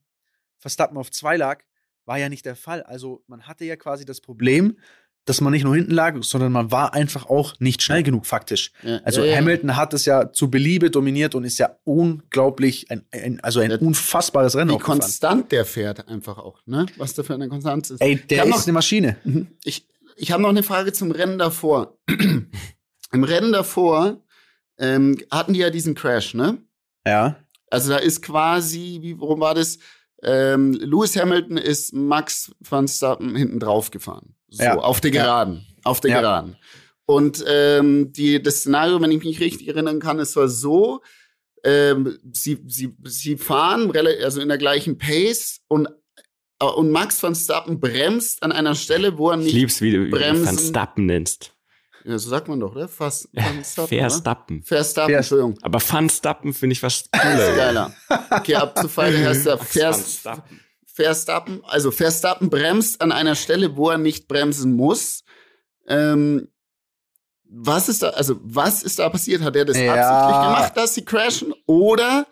Verstappen auf zwei lag, war ja nicht der Fall. Also man hatte ja quasi das Problem, dass man nicht nur hinten lag, sondern man war einfach auch nicht schnell genug faktisch. Ja, Also ja, ja. Hamilton hat es ja zu Beliebe dominiert und ist ja unglaublich, ein, ein, also ein unfassbares Rennen Wie konstant der fährt einfach auch, ne? Was da für eine Konstanz ist. Ey, der ist noch- eine Maschine. Ich, ich habe noch eine Frage zum Rennen davor. Im Rennen davor ähm, hatten die ja diesen Crash, ne? Ja. Also da ist quasi, wie, worum war das? Ähm, Lewis Hamilton ist Max van Stappen hinten drauf gefahren. So, Ja. auf der Ja. Geraden. Auf der Ja. Geraden. Und ähm, die, das Szenario, wenn ich mich richtig erinnern kann, ist war so, ähm, sie, sie, sie fahren also in der gleichen Pace und, äh, und Max van Stappen bremst an einer Stelle, wo er Ich nicht. lieb's, wie du wie du Bremsen. Van Stappen nennst. Ja, so sagt man doch, oder? Fast, Van Stappen, oder? Verstappen. Verstappen, Vers- Entschuldigung. Aber Van Stappen finde ich ist cooler. geiler. Okay, ab zu Feinde heißt er Vers, Verstappen. Verstappen, also Verstappen bremst an einer Stelle, wo er nicht bremsen muss. Ähm, was ist da, also was ist da passiert? Hat er das Ja. absichtlich gemacht, dass sie crashen? Oder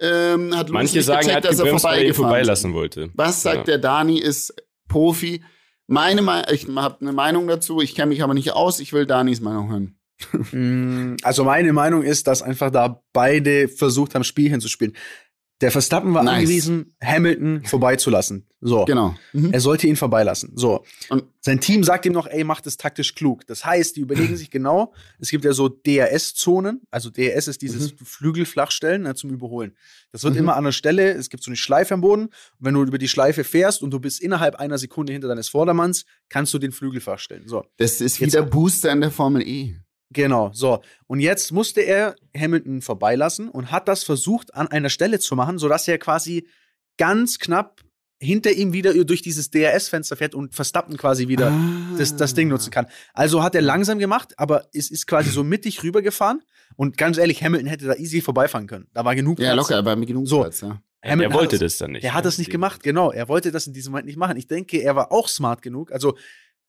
ähm, hat Lewis Manche nicht sagen, er gecheckt, hat dass er er vorbeigefahren vorbeilassen wollte. Was sagt Ja. der Dani ist Profi? Meine Me ich habe eine Meinung dazu, ich kenne mich aber nicht aus, ich will Danis Meinung hören. Mm, Also meine Meinung ist, dass einfach da beide versucht haben, Spielchen zu spielen. Der Verstappen war Nice. angewiesen, Hamilton vorbeizulassen. So. Genau. Mhm. Er sollte ihn vorbeilassen. So. Und- sein Team sagt ihm noch, ey, mach das taktisch klug. Das heißt, die überlegen sich genau, es gibt ja so DRS-Zonen. Also DRS ist dieses Flügelflachstellen ne, zum Überholen. Das wird Mhm. immer an der Stelle, es gibt so eine Schleife am Boden. Und wenn du über die Schleife fährst und du bist innerhalb einer Sekunde hinter deines Vordermanns, kannst du den Flügel flachstellen. So. Das ist Jetzt- wieder Booster in der Formel E. Genau, so. Und jetzt musste er Hamilton vorbeilassen und hat das versucht an einer Stelle zu machen, sodass er quasi ganz knapp hinter ihm wieder durch dieses DRS-Fenster fährt und Verstappen quasi wieder Ah. das, das Ding nutzen kann. Also hat er langsam gemacht, aber es ist quasi so mittig rübergefahren. Und ganz ehrlich, Hamilton hätte da easy vorbeifahren können. Da war genug Ja, Platz. locker, aber mit genug So. Platz, ja. Hamilton er wollte hat das dann nicht. Er hat das nicht gemacht, genau. Er wollte das in diesem Moment nicht machen. Ich denke, er war auch smart genug. Also,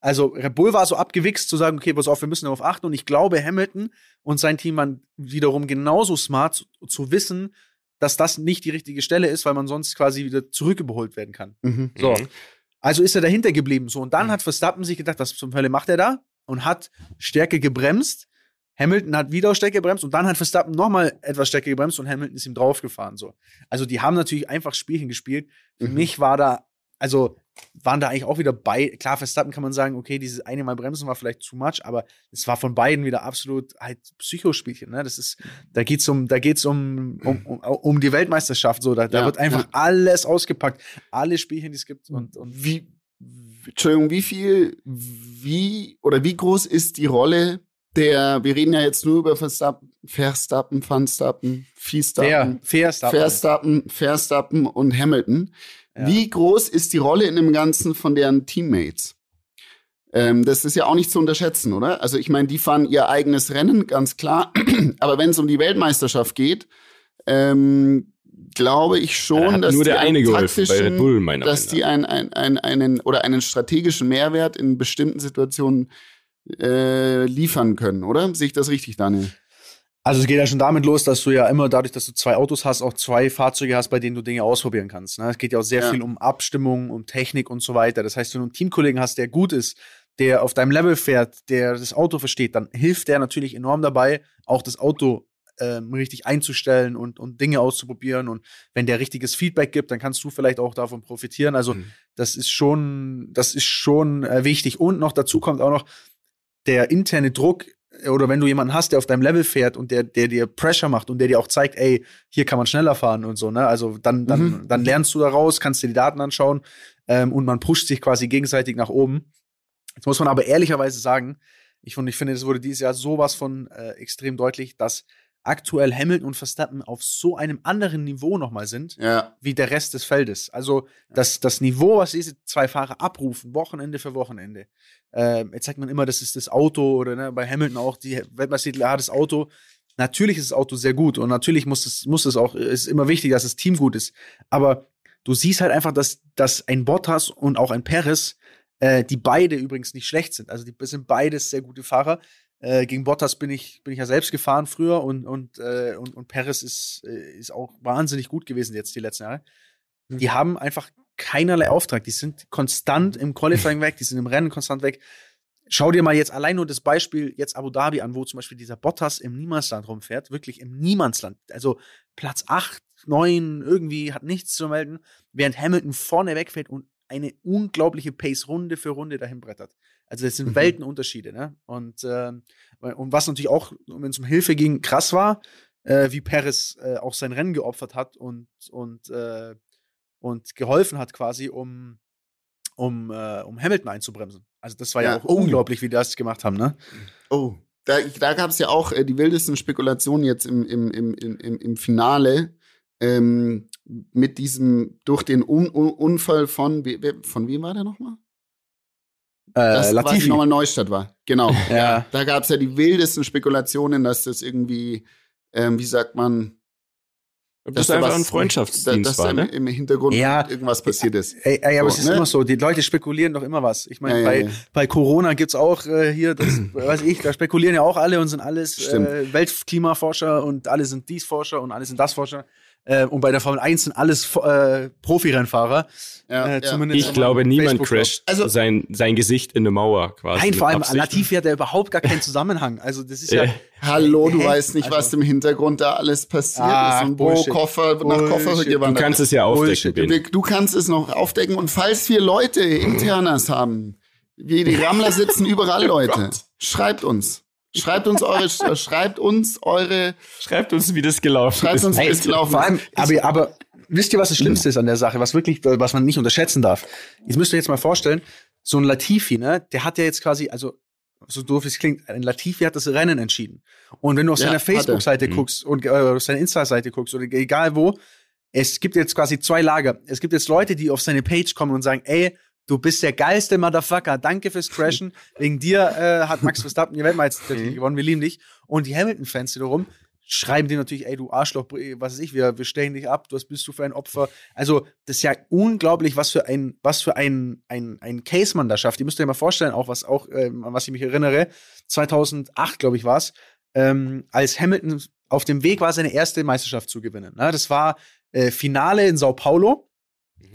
also Red Bull war so abgewichst zu sagen, okay, pass auf, wir müssen darauf achten. Und ich glaube, Hamilton und sein Team waren wiederum genauso smart zu, zu wissen, dass das nicht die richtige Stelle ist, weil man sonst quasi wieder zurückgeholt werden kann. Mhm. So. Mhm. Also ist er dahinter geblieben. So, und dann hat Verstappen sich gedacht, was zum Hölle macht er da? Und hat Stärke gebremst. Hamilton hat wieder Stärke gebremst und dann hat Verstappen nochmal etwas Stärke gebremst und Hamilton ist ihm draufgefahren. So. Also die haben natürlich einfach Spielchen gespielt. Für Mhm. mich war da, also waren da eigentlich auch wieder bei, klar, Verstappen kann man sagen, okay, dieses eine Mal bremsen war vielleicht too much, aber es war von beiden wieder absolut halt Psychospielchen, ne? Das ist, da geht's um, da geht's um, um, um, um die Weltmeisterschaft, so, da, da Ja, wird einfach ja. alles ausgepackt, alle Spielchen, die es gibt und, und Wie, Entschuldigung, wie viel, wie oder wie groß ist die Rolle der, wir reden ja jetzt nur über Verstappen, Verstappen, Verstappen, Verstappen, Start. Verstappen, Verstappen und Hamilton. Ja. Wie groß ist die Rolle in dem Ganzen von deren Teammates? Ähm, das ist ja auch nicht zu unterschätzen, oder? Also ich meine, die fahren ihr eigenes Rennen, ganz klar. Aber wenn es um die Weltmeisterschaft geht, ähm, glaube ich schon, hat dass nur die der einen eine geholfen bei Red Bull, meiner dass die ein, ein, ein, einen oder einen strategischen Mehrwert in bestimmten Situationen äh, liefern können, oder? Sehe ich das richtig, Daniel? Also es geht ja schon damit los, dass du ja immer dadurch, dass du zwei Autos hast, auch zwei Fahrzeuge hast, bei denen du Dinge ausprobieren kannst. Ne? Es geht ja auch sehr Ja. viel um Abstimmung, um Technik und so weiter. Das heißt, wenn du einen Teamkollegen hast, der gut ist, der auf deinem Level fährt, der das Auto versteht, dann hilft der natürlich enorm dabei, auch das Auto ähm, richtig einzustellen und, und Dinge auszuprobieren. Und wenn der richtiges Feedback gibt, dann kannst du vielleicht auch davon profitieren. Also Mhm. das ist schon, das ist schon äh, wichtig. Und noch dazu kommt auch noch der interne Druck, oder wenn du jemanden hast, der auf deinem Level fährt und der, der dir Pressure macht und der dir auch zeigt, ey, hier kann man schneller fahren und so, ne? Also dann, dann, Mhm. dann lernst du daraus, kannst dir die Daten anschauen ähm, und man pusht sich quasi gegenseitig nach oben. Jetzt muss man aber ehrlicherweise sagen, ich, und ich finde, es wurde dieses Jahr sowas von äh, extrem deutlich, dass aktuell Hamilton und Verstappen auf so einem anderen Niveau nochmal sind, Ja. wie der Rest des Feldes. Also das, das Niveau, was diese zwei Fahrer abrufen, Wochenende für Wochenende. Ähm, jetzt sagt man immer, das ist das Auto oder ne, bei Hamilton auch die Weltmeistertitel, ja, das Auto. Natürlich ist das Auto sehr gut und natürlich muss es, muss es auch, ist immer wichtig, dass das Team gut ist. Aber du siehst halt einfach, dass, dass ein Bottas und auch ein Perez, äh, die beide übrigens nicht schlecht sind. Also die sind beides sehr gute Fahrer. Äh, gegen Bottas bin ich, bin ich ja selbst gefahren früher und, und, äh, und, und Perez ist, äh, ist auch wahnsinnig gut gewesen jetzt die letzten Jahre. Die haben einfach keinerlei Auftrag. Die sind konstant im Qualifying weg, die sind im Rennen konstant weg. schau dir mal jetzt allein nur das Beispiel jetzt Abu Dhabi an, wo zum Beispiel dieser Bottas im Niemandsland rumfährt, wirklich im Niemandsland. Also Platz 8, 9, irgendwie hat nichts zu melden, während Hamilton vorne wegfährt und eine unglaubliche Pace Runde für Runde dahin brettert. Also das sind mhm. Weltenunterschiede, ne? Und, äh, und was natürlich auch, wenn es um Hilfe ging, krass war, äh, wie Perez äh, auch sein Rennen geopfert hat und, und, äh, und geholfen hat quasi, um, um, äh, um Hamilton einzubremsen. Also das war ja, ja auch oh. unglaublich, wie die das gemacht haben, ne? Oh, da, da gab es ja auch äh, die wildesten Spekulationen jetzt im, im, im, im, im Finale. Ähm, mit diesem, durch den Un Un Unfall von, von wem war der nochmal? Äh, das Latifi. nochmal Neustadt war. Genau. ja. Da gab es ja die wildesten Spekulationen, dass das irgendwie, ähm, wie sagt man, das ist einfach was, ein Freundschaftsdienst dass war, ne? im Hintergrund ja, irgendwas passiert ist. Ey, ey aber so, es ist ne? immer so, die Leute spekulieren doch immer was. Ich meine, ja, bei, ja, bei Corona gibt's auch äh, hier, das, weiß ich, da spekulieren ja auch alle und sind alles äh, Weltklimaforscher und alle sind dies Forscher und alle sind das Forscher. Äh, und bei der Formel 1 sind alles äh, Profirennfahrer. Ja, äh, zumindest ich glaube, niemand crasht also, sein, sein Gesicht in eine Mauer quasi. Nein, vor allem Latifi hat ja überhaupt gar keinen Zusammenhang. Also das ist ja. Hallo, du weißt nicht, also, was im Hintergrund da alles passiert ah, ist und wo Koffer nach Koffer gewandert. Du kannst es ja aufdecken. Du, du, kannst es noch aufdecken und falls wir Leute internas haben, wie die Rammler sitzen überall oh Leute, schreibt uns. Schreibt uns eure, schreibt uns eure. Schreibt uns, wie das gelaufen schreibt ist. Uns, wie das gelaufen vor allem, aber, aber wisst ihr, was das Schlimmste ist an der Sache, was wirklich, was man nicht unterschätzen darf? Jetzt müsst ihr jetzt mal vorstellen, so ein Latifi, ne, der hat ja jetzt quasi, also so doof es klingt, ein Latifi hat das Rennen entschieden. Und wenn du auf ja, seiner Facebook-Seite mhm. guckst und äh, auf seine Insta-Seite guckst oder egal wo, es gibt jetzt quasi zwei Lager. Es gibt jetzt Leute, die auf seine Page kommen und sagen, ey, Du bist der geilste Motherfucker. Danke fürs Crashen. Wegen dir äh, hat Max Verstappen die Weltmeisterschaft mhm. gewonnen. Wir lieben dich. Und die Hamilton-Fans wiederum schreiben dir natürlich, ey, du Arschloch, was weiß ich, wir, wir stellen dich ab, was bist du für ein Opfer? Also, das ist ja unglaublich, was für ein, was für ein, ein, ein Case man da schafft. Ihr müsst euch mal vorstellen, auch was auch, ähm, an was ich mich erinnere, 2008, glaube ich, war es, ähm, als Hamilton auf dem Weg war, seine erste Meisterschaft zu gewinnen. Ne? Das war äh, Finale in Sao Paulo.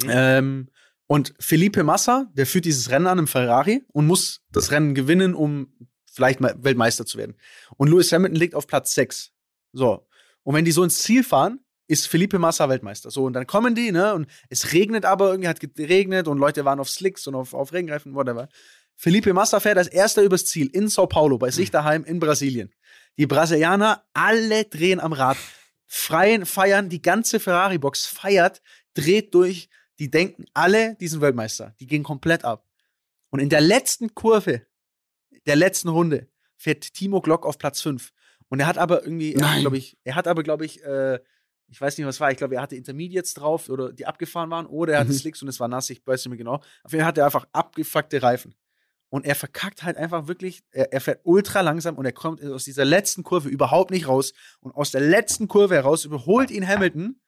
Mhm. Ähm, und Felipe Massa, der führt dieses Rennen an im Ferrari und muss das Rennen gewinnen, um vielleicht mal Weltmeister zu werden. Und Lewis Hamilton liegt auf Platz 6. So. Und wenn die so ins Ziel fahren, ist Felipe Massa Weltmeister. So, und dann kommen die, ne, und es regnet aber, irgendwie hat geregnet und Leute waren auf Slicks und auf, auf Regenreifen, whatever. Felipe Massa fährt als erster übers Ziel in Sao Paulo, bei sich daheim in Brasilien. Die Brasilianer alle drehen am Rad, freien, feiern, die ganze Ferrari-Box feiert, dreht durch, die denken alle, die sind Weltmeister. Die gehen komplett ab. Und in der letzten Kurve, der letzten Runde, fährt Timo Glock auf Platz 5. Und er hat aber irgendwie, glaube ich, er hat aber, glaube ich, äh, ich weiß nicht, was war, ich glaube, er hatte Intermediates drauf oder die abgefahren waren, oder er hatte mhm. Slicks und es war nass, ich weiß nicht mehr genau. Auf jeden Fall hat er einfach abgefuckte Reifen. Und er verkackt halt einfach wirklich, er, er, fährt ultra langsam und er kommt aus dieser letzten Kurve überhaupt nicht raus. Und aus der letzten Kurve heraus überholt ihn Hamilton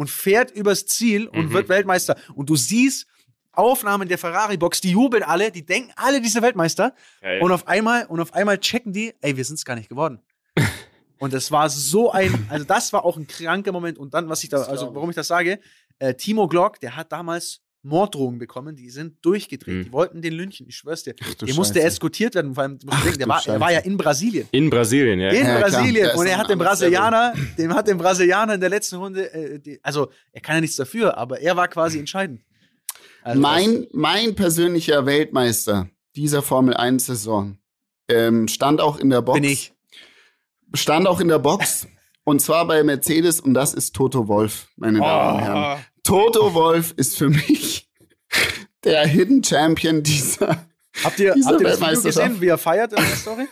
und fährt übers Ziel und mhm. wird Weltmeister. Und du siehst Aufnahmen der Ferrari-Box, die jubeln alle, die denken alle, diese Weltmeister. Geil. Und auf einmal, und auf einmal checken die, ey, wir sind es gar nicht geworden. und das war so ein, also das war auch ein kranker Moment. Und dann, was ich da, also warum ich das sage, äh, Timo Glock, der hat damals Morddrohungen bekommen, die sind durchgedreht. Mhm. Die wollten den lynchen, ich schwör's dir. Ach, der musste eskortiert werden, vor allem, Ach, denken, der, war, er war ja in Brasilien. In Brasilien, ja. In ja, Brasilien. Und er hat den Brasilianer, dem hat den Brasilianer in der letzten Runde, äh, die, also er kann ja nichts dafür, aber er war quasi entscheidend. Also mein, mein persönlicher Weltmeister dieser Formel 1 Saison ähm, stand auch in der Box. Bin ich. Stand auch in der Box. und zwar bei Mercedes und das ist Toto Wolf, meine oh. Damen und Herren. Toto Wolf ist für mich der Hidden Champion dieser Habt ihr, dieser habt ihr das Video gesehen, wie er feiert in der Story?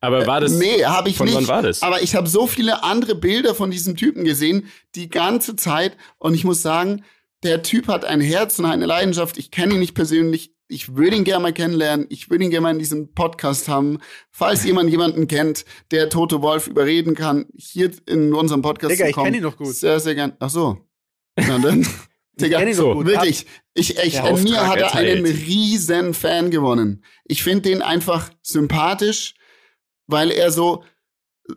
Aber war das? Nee, habe ich von nicht. Wann war das? Aber ich habe so viele andere Bilder von diesem Typen gesehen, die ganze Zeit. Und ich muss sagen, der Typ hat ein Herz und eine Leidenschaft. Ich kenne ihn nicht persönlich. Ich würde ihn gerne mal kennenlernen. Ich würde ihn gerne mal in diesem Podcast haben. Falls jemand jemanden kennt, der Toto Wolf überreden kann, hier in unserem Podcast Digga, zu kommen. ich kenne ihn doch gut. Sehr, sehr gern. Ach so. Na dann. Digga, ich so, wirklich. Ich, ich, in mir hat er einen riesen Fan gewonnen. Ich finde den einfach sympathisch, weil er so,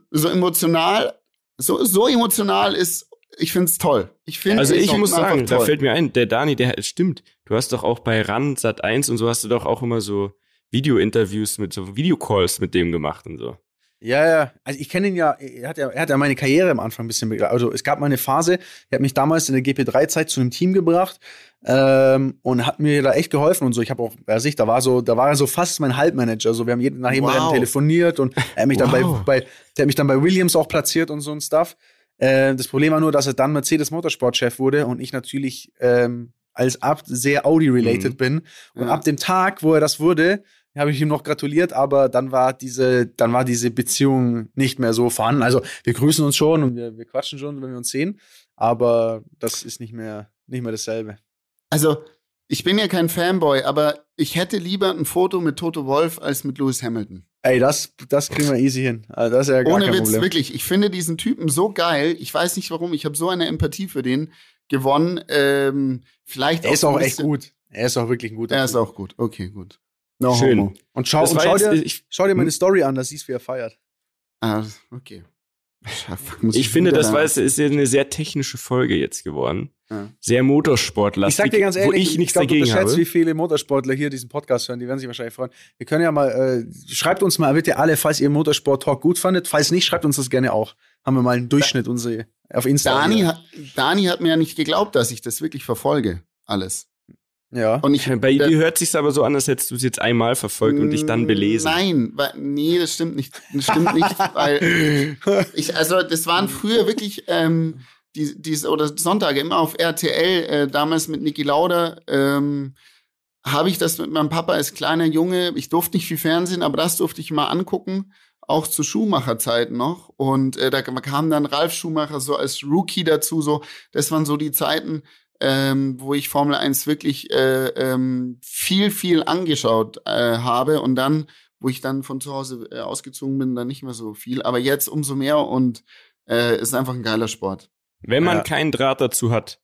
so emotional, so, so emotional ist. Ich finde es toll. Ich finde Also ich muss sagen, da fällt mir ein, der Dani, der stimmt. Du hast doch auch bei RAN Sat 1 und so hast du doch auch immer so Video-Interviews mit so Videocalls mit dem gemacht und so. Ja, ja. Also ich kenne ihn ja, er hat ja, er hat ja meine Karriere am Anfang ein bisschen begleitet. Also es gab mal eine Phase, er hat mich damals in der GP3-Zeit zu einem Team gebracht ähm, und hat mir da echt geholfen und so. Ich habe auch, bei sich, da war so, da war er so fast mein Halbmanager. So, wir haben jeden, nach jedem Wow. Rennen telefoniert und er hat mich dann Wow. bei, bei, der hat mich dann bei Williams auch platziert und so ein Stuff. Äh, das Problem war nur, dass er dann Mercedes Motorsport-Chef wurde und ich natürlich ähm, als Abt sehr Audi-related Mhm. bin. Und Ja. ab dem Tag, wo er das wurde, habe ich ihm noch gratuliert, aber dann war diese, dann war diese Beziehung nicht mehr so vorhanden. Also wir grüßen uns schon und wir, wir quatschen schon, wenn wir uns sehen, aber das ist nicht mehr, nicht mehr dasselbe. Also, ich bin ja kein Fanboy, aber ich hätte lieber ein Foto mit Toto Wolf als mit Lewis Hamilton. Ey, das, das kriegen wir easy hin. Also das ist ja gar Ohne kein Witz, Problem. wirklich. Ich finde diesen Typen so geil. Ich weiß nicht warum. Ich habe so eine Empathie für den gewonnen. Ähm, vielleicht Er ist ein auch echt gut. Er ist auch wirklich ein guter. Er ist auch gut. Okay, gut. No Schön. homo. Und schau, und schau, jetzt- dir, ich- schau dir meine Hm? Story an, da siehst du, wie er feiert. Ah, okay. Fuck, Ich finde, das da- war ist eine sehr technische Folge jetzt geworden. Ja. Sehr Motorsportlastig. Ich sag dir ganz ehrlich, wo ich nichts glaub, du unterschätzt, wie viele Motorsportler hier diesen Podcast hören. Die werden sich wahrscheinlich freuen. Wir können ja mal, äh, schreibt uns mal bitte alle, falls ihr Motorsport-Talk gut fandet. Falls nicht, schreibt uns das gerne auch. Haben wir mal einen Durchschnitt unsere, auf Insta. Dani, Dani hat mir ja nicht geglaubt, dass ich das wirklich verfolge. Alles. Ja. Und ich, Bei dir hört sich's aber so an, als hättest du es jetzt einmal verfolgt und dich dann belesen. Nein, weil, nee, das stimmt nicht. Das stimmt nicht, weil ich, also das waren früher wirklich ähm, die, die, oder Sonntage immer auf RTL, äh, damals mit Niki Lauda, ähm, habe ich das mit meinem Papa als kleiner Junge, ich durfte nicht viel Fernsehen, aber das durfte ich mal angucken, auch zu Schumacher-Zeiten noch. Und äh, da kam dann Ralf Schumacher so als Rookie dazu, so, das waren so die Zeiten, ähm, wo ich Formel 1 wirklich äh, ähm, viel, viel angeschaut äh, habe und dann, wo ich dann von zu Hause äh, ausgezogen bin, dann nicht mehr so viel. Aber jetzt umso mehr und äh, ist einfach ein geiler Sport. Wenn man Ja. keinen Draht dazu hat,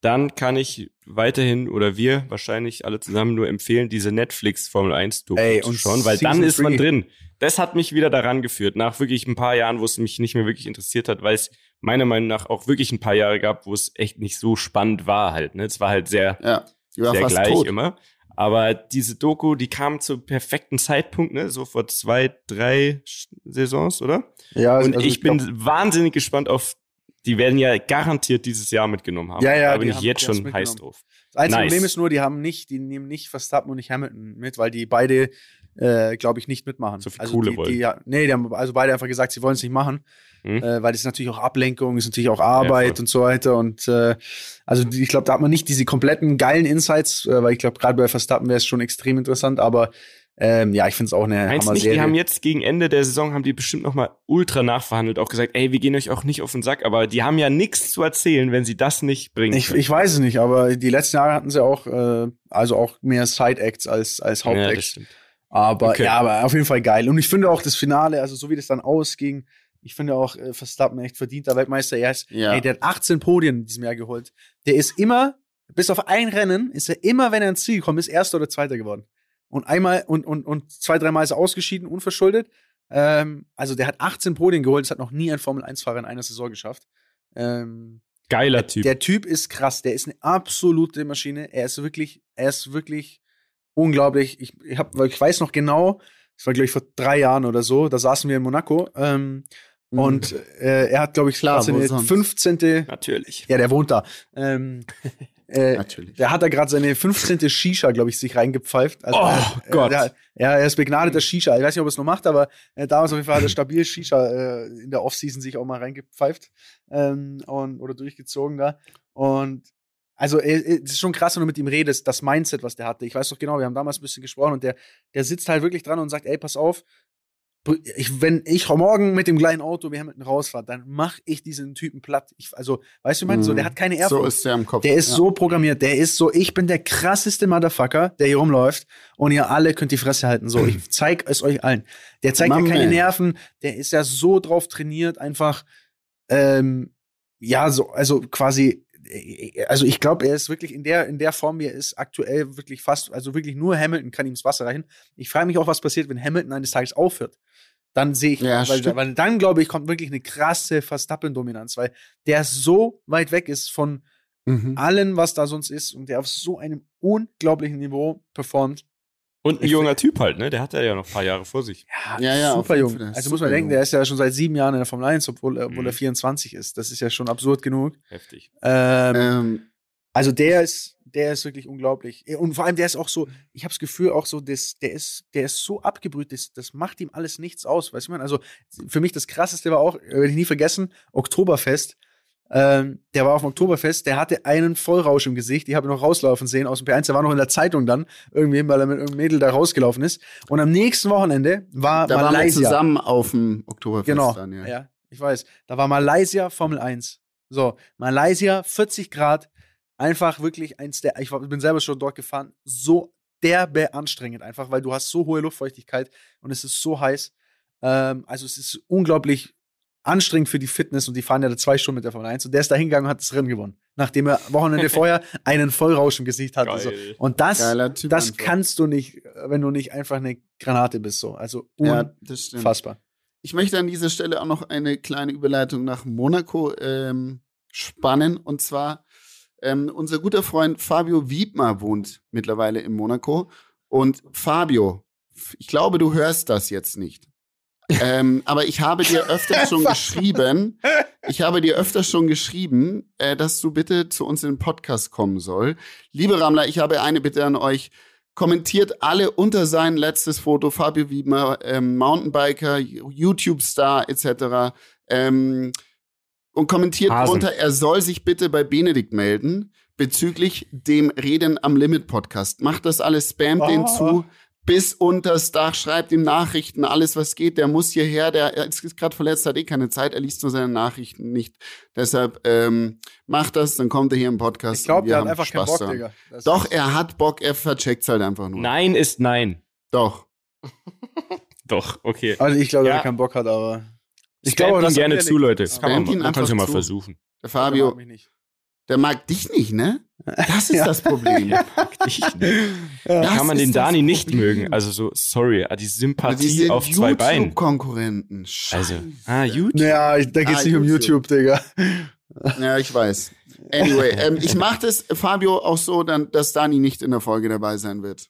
dann kann ich weiterhin oder wir wahrscheinlich alle zusammen nur empfehlen, diese Netflix Formel 1 Doku zu und schauen, weil dann ist man drin. Das hat mich wieder daran geführt, nach wirklich ein paar Jahren, wo es mich nicht mehr wirklich interessiert hat, weil es meiner Meinung nach auch wirklich ein paar Jahre gab, wo es echt nicht so spannend war halt. Ne? Es war halt sehr, Ja, sehr gleich tot. immer. Aber diese Doku, die kam zum perfekten Zeitpunkt, ne? so vor zwei, drei Saisons, oder? ja Und also ich bin glaub- wahnsinnig gespannt auf, die werden ja garantiert dieses Jahr mitgenommen haben. Ja, ja, da bin ich jetzt schon heiß drauf. Das einzige Nice. Problem ist nur, die haben nicht, die nehmen nicht Verstappen und nicht Hamilton mit, weil die beide, äh, glaube ich, nicht mitmachen. So viel also Kohle die, wollen. Die, ja, nee, die haben also beide einfach gesagt, sie wollen es nicht machen, Hm? äh, weil das ist natürlich auch Ablenkung, ist natürlich auch Arbeit voll. und so weiter. Und äh, also die- ich glaube, da hat man nicht diese kompletten geilen Insights, äh, weil ich glaube, gerade bei Verstappen wäre es schon extrem interessant, aber ähm, ja, ich finde es auch eine Meinst du nicht, die haben jetzt gegen Ende der Saison, haben die bestimmt noch mal ultra nachverhandelt, auch gesagt, ey, wir gehen euch auch nicht auf den Sack, aber die haben ja nichts zu erzählen, wenn sie das nicht bringen. Ich, ich weiß es nicht, aber die letzten Jahre hatten sie auch, äh, also auch mehr Side-Acts als, als ja, Hauptacts. stimmt. Aber Okay. ja, aber auf jeden Fall geil. Und ich finde auch das Finale, also so wie das dann ausging, ich finde auch äh, Verstappen echt verdienter Weltmeister. Er ist, Ja. ey, der hat 18 Podien in diesem Jahr geholt. Der ist immer, bis auf ein Rennen, ist er immer, wenn er ins Ziel gekommen ist, Erster oder Zweiter geworden. Und einmal und, und, und zwei, dreimal ist er ausgeschieden, unverschuldet. Ähm, also der hat 18 Podien geholt, das hat noch nie ein Formel-1-Fahrer in einer Saison geschafft. Ähm, Geiler Typ. der Typ ist krass, der ist eine absolute Maschine. Er ist wirklich, er ist wirklich unglaublich. Ich, ich, hab, ich weiß noch genau, das war, glaube ich, vor drei Jahren oder so, da saßen wir in Monaco ähm, Mhm. und äh, er hat, glaube ich, Klar, grad seine wo sonst? 15. Natürlich. Ja, der wohnt da. Ähm, äh, Natürlich. der hat da gerade seine 15. Shisha, glaube ich, sich reingepfeift. Also, Oh, äh, Gott. Der, ja, er ist begnadeter Shisha. Ich weiß nicht, ob er es noch macht, aber äh, damals auf jeden Fall hat er stabil Shisha äh, in der Offseason sich auch mal reingepfeift ähm, und, oder durchgezogen da. Und also es ist schon krass, wenn du mit ihm redest, das Mindset, was der hatte. Ich weiß doch genau, wir haben damals ein bisschen gesprochen und der, der sitzt halt wirklich dran und sagt, ey, pass auf, ich, wenn ich morgen mit dem kleinen Auto, wir Hamilton rausfahre, dann mach ich diesen Typen platt. Ich, also, weißt du, ich meine, so, der hat keine Ehrfurcht. So ist der im Kopf. Der ist ja. so programmiert, der ist so, ich bin der krasseste Motherfucker, der hier rumläuft und ihr alle könnt die Fresse halten. So, ich zeig es euch allen. Der zeigt ja My keine man. Nerven, der ist ja so drauf trainiert, einfach, ähm, ja, so, also quasi, also ich glaube, er ist wirklich in der, in der Form, wie er ist, aktuell wirklich fast, also wirklich nur Hamilton kann ihm das Wasser reichen. Ich frage mich auch, was passiert, wenn Hamilton eines Tages aufhört. Dann sehe ich, Ja, weil, weil dann glaube ich, kommt wirklich eine krasse Verstappen-Dominanz, weil der so weit weg ist von, Mhm. allen, was da sonst ist und der auf so einem unglaublichen Niveau performt. Und ein Ich junger Typ halt, ne? Der hat ja noch ein paar Jahre vor sich. Ja, ja, super jung. Also super muss man denken, jung. der ist ja schon seit sieben Jahren in der Formel 1, obwohl, er- obwohl Mhm. er 24 ist. Das ist ja schon absurd genug. Heftig. Ähm, Ähm, Also der ist, der ist wirklich unglaublich. Und vor allem, der ist auch so, ich habe das Gefühl auch so, das, der ist, der ist so abgebrüht, das, das macht ihm alles nichts aus, weißt du man? Also für mich das krasseste war auch, äh, werde ich nie vergessen, Oktoberfest. Ähm, der war auf dem Oktoberfest, der hatte einen Vollrausch im Gesicht. Ich habe ihn noch rauslaufen sehen aus dem P1. Der war noch in der Zeitung dann, irgendwie, weil er mit irgendeinem Mädel da rausgelaufen ist. Und am nächsten Wochenende war da waren wir Malaysia. zusammen auf dem Oktoberfest Genau. dann, ja. ja. ich weiß. Da war Malaysia Formel 1. So, Malaysia, 40 Grad. Einfach wirklich eins der, ich bin selber schon dort gefahren, so derbe anstrengend einfach, weil du hast so hohe Luftfeuchtigkeit und es ist so heiß. Ähm, also es ist unglaublich anstrengend für die Fitness und die fahren ja da zwei Stunden mit der Formel 1 und der ist da hingegangen und hat das Rennen gewonnen, nachdem er Wochenende vorher einen Vollrausch im Gesicht hatte. So. Und das, das kannst du nicht, wenn du nicht einfach eine Granate bist. So. Also Ja, unfassbar. Ich möchte an dieser Stelle auch noch eine kleine Überleitung nach Monaco ähm, spannen. Und zwar, ähm, unser guter Freund Fabio Wiedmer wohnt mittlerweile in Monaco. Und Fabio, ich glaube, du hörst das jetzt nicht. Ähm, aber ich habe dir öfter schon geschrieben, ich habe dir öfter schon geschrieben, äh, dass du bitte zu uns in den Podcast kommen soll. Liebe Ramler, ich habe eine Bitte an euch. Kommentiert alle unter sein letztes Foto, Fabio Wiedmer, ähm, Mountainbiker, YouTube-Star etc. Ähm, und kommentiert Hasen. drunter, er soll sich bitte bei Benedikt melden bezüglich dem Reden am Limit Podcast. Macht das alles, spamt den Oh. zu bis unters Dach, schreibt ihm Nachrichten, alles was geht. Der muss hierher, der er ist gerade verletzt, hat eh keine Zeit, er liest nur seine Nachrichten nicht. Deshalb ähm, macht das, dann kommt er hier im Podcast. Ich glaube, der hat haben einfach keinen Spaß Bock, daran. Digga. Das Doch, er hat Bock, er vercheckt's halt einfach nur. Nein ist nein. Doch. Doch, okay. Also ich glaube, Ja. er keinen Bock hat, aber. Ich glaube, das ihn gerne er zu. Leute. Das kann man, Spamt ihn man kann es ja einfach mal versuchen. Der Der mag Fabio, mich nicht. der mag dich nicht, ne? Das ist Ja. das Problem. Ich, Das kann man den Dani nicht mögen. Also so, sorry, die Sympathie auf zwei Beinen. YouTube-Konkurrenten. Also, ah, YouTube. Naja, da geht's Ah, nicht um YouTube. YouTube, Digga. Ja, ich weiß. Anyway, ähm, ich mache das, Fabio, auch so, dann, dass Dani nicht in der Folge dabei sein wird.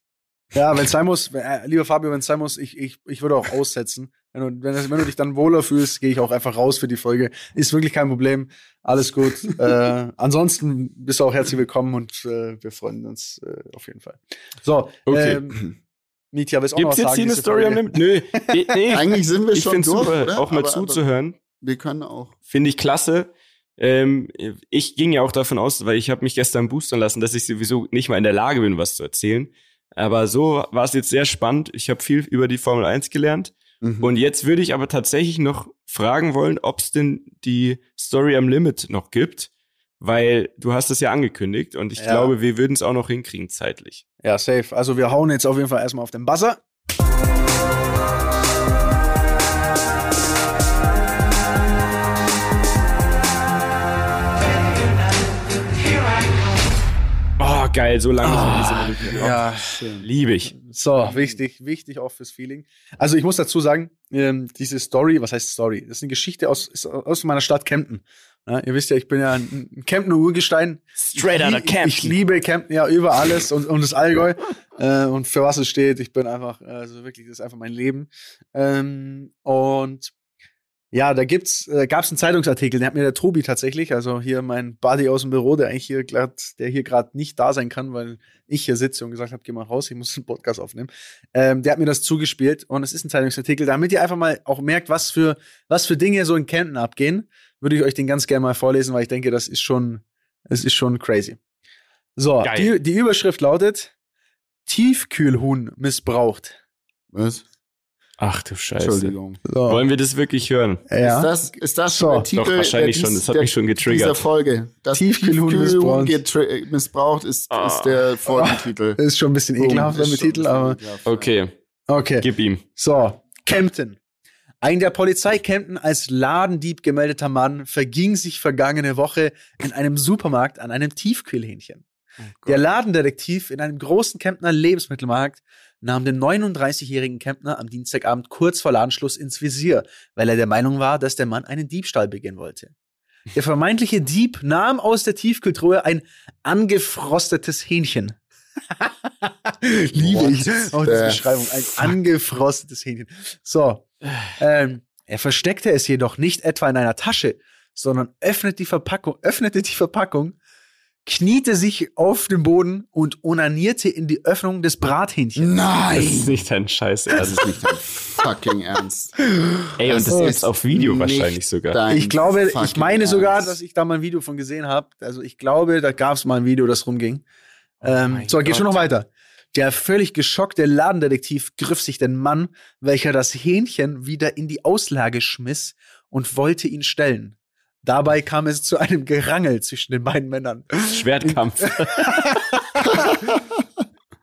Ja, wenn es sein muss, äh, lieber Fabio, wenn es sein muss, ich, ich, ich würde auch aussetzen. Wenn du, wenn, du dich dann wohler fühlst, gehe ich auch einfach raus für die Folge. Ist wirklich kein Problem. Alles gut. äh, ansonsten bist du auch herzlich willkommen und äh, wir freuen uns äh, auf jeden Fall. So, Okay. ähm, Mietja, willst du auch noch was jetzt hier sagen? eine diese Story am Folge? Limit? Nö. Nee, nee. Eigentlich sind wir ich schon finde durch, super, oder? auch mal Aber- zuzuhören. Aber wir können auch. Finde ich klasse. Ähm, ich ging ja auch davon aus, weil ich habe mich gestern boostern lassen, dass ich sowieso nicht mal in der Lage bin, was zu erzählen. Aber so war es jetzt sehr spannend. Ich habe viel über die Formel 1 gelernt. Mhm. Und jetzt würde ich aber tatsächlich noch fragen wollen, ob es denn die Story am Limit noch gibt. Weil du hast es ja angekündigt und ich Ja. glaube, wir würden es auch noch hinkriegen zeitlich. Ja, safe. Also wir hauen jetzt auf jeden Fall erstmal auf den Buzzer. Geil, so lange Ah, sind diese Minuten. Ja, Liebe ich. So, wichtig, wichtig auch fürs Feeling. Also ich muss dazu sagen, ähm, diese Story, was heißt Story? Das ist eine Geschichte aus, aus meiner Stadt Kempten. Ja, ihr wisst ja, ich bin ja ein Kemptener Urgestein. Straight outta lie- Kempten. Ich liebe Kempten ja über alles und, und das Allgäu äh, und für was es steht. Ich bin einfach, also wirklich, das ist einfach mein Leben. Ähm, und ja, da gibt's, äh, gab's einen Zeitungsartikel, den hat mir der Tobi tatsächlich, also hier mein Buddy aus dem Büro, der eigentlich hier grad, der hier gerade nicht da sein kann, weil ich hier sitze und gesagt habe, geh mal raus, ich muss einen Podcast aufnehmen. Ähm, der hat mir das zugespielt und es ist ein Zeitungsartikel, damit ihr einfach mal auch merkt, was für, was für Dinge so in Kempten abgehen, würde ich euch den ganz gerne mal vorlesen, weil ich denke, das ist schon, es ist schon crazy. So, die, die Überschrift lautet Tiefkühlhuhn missbraucht. Was? Ach du Scheiße. Entschuldigung. So, Wollen wir das wirklich hören? ja. Ist das, ist das So. schon der Doch, Titel? wahrscheinlich der schon. Das hat der- mich schon getriggert. Dieser Folge. Das Tiefkühlhuhn Tiefkühlhuhn missbraucht. missbraucht ist, Ah. ist der Folgentitel. ist schon ein bisschen mit schon ein Titel, bisschen aber ekelhaft. Okay, okay. gib ihm. So, Kempten. Ein der Polizei Kempten als Ladendieb gemeldeter Mann verging sich vergangene Woche in einem Supermarkt an einem Tiefkühlhähnchen. Der Ladendetektiv in einem großen Kemptner Lebensmittelmarkt nahm den 39-jährigen Kemptner am Dienstagabend kurz vor Ladenschluss ins Visier, weil er der Meinung war, dass der Mann einen Diebstahl begehen wollte. Der vermeintliche Dieb nahm aus der Tiefkühltruhe ein angefrostetes Hähnchen. Liebe ich. What Auch diese Beschreibung. Ein angefrostetes Hähnchen. So. Ähm, er versteckte es jedoch nicht etwa in einer Tasche, sondern öffnet die Verpackung, öffnete die Verpackung, kniete sich auf den Boden und onanierte in die Öffnung des Brathähnchens. Das ist Nein! nicht dein Scheiß Das Ernst. ist nicht dein fucking Ernst. Ey, und das ist gibt's auf Video wahrscheinlich sogar. Ich glaube, ich meine sogar, Ernst. dass ich da mal ein Video von gesehen habe. Also ich glaube, da gab es mal ein Video, das rumging. ähm, mein so, geht schon noch weiter. Der völlig geschockte Ladendetektiv griff sich den Mann, welcher das Hähnchen wieder in die Auslage schmiss und wollte ihn stellen. Dabei kam es zu einem Gerangel zwischen den beiden Männern. Schwertkampf.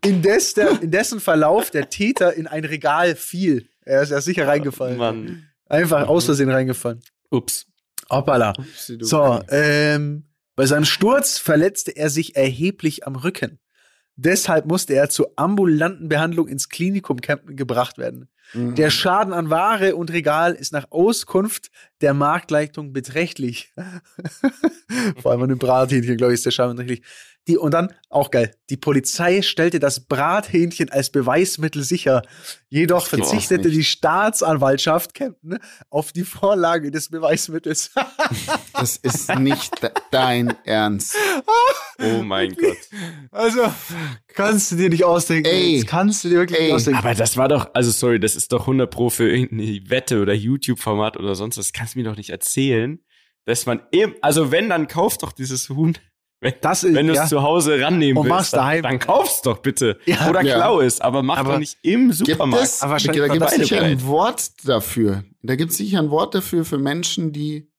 Indes der, in dessen Verlauf der Täter in ein Regal fiel. Er ist ja sicher reingefallen. Mann. Einfach aus Versehen reingefallen. Ups. Hoppala. Upsi, So, ähm, bei seinem Sturz verletzte er sich erheblich am Rücken. Deshalb musste er zur ambulanten Behandlung ins Klinikum Kempten gebracht werden. Mhm. Der Schaden an Ware und Regal ist nach Auskunft der Marktleitung beträchtlich. Vor allem an dem Brathähnchen, glaube ich, ist der Schaden beträchtlich. Die, und dann, auch geil, die Polizei stellte das Brathähnchen als Beweismittel sicher. Jedoch verzichtete die Staatsanwaltschaft Kempten auf die Vorlage des Beweismittels. Das ist nicht de- dein Ernst. Oh mein Gott. Also, kannst du dir nicht ausdenken. Ey. Das kannst du dir wirklich Ey. nicht ausdenken. Aber das war doch, also sorry, das ist doch 100 Pro für irgendeine Wette oder YouTube-Format oder sonst was. Das kannst du mir doch nicht erzählen, dass man eben, also wenn, dann kauf doch dieses Huhn. Wenn, Das ist- wenn du es ja. zu Hause rannehmen Und willst, dann, dann kauf's doch bitte. Ja. oder Ja. klau es, aber mach Aber doch nicht im Gibt Supermarkt. es, Aber da gibt es sicher ein. Wort dafür. Da gibt es sicher ein Wort dafür für Menschen, die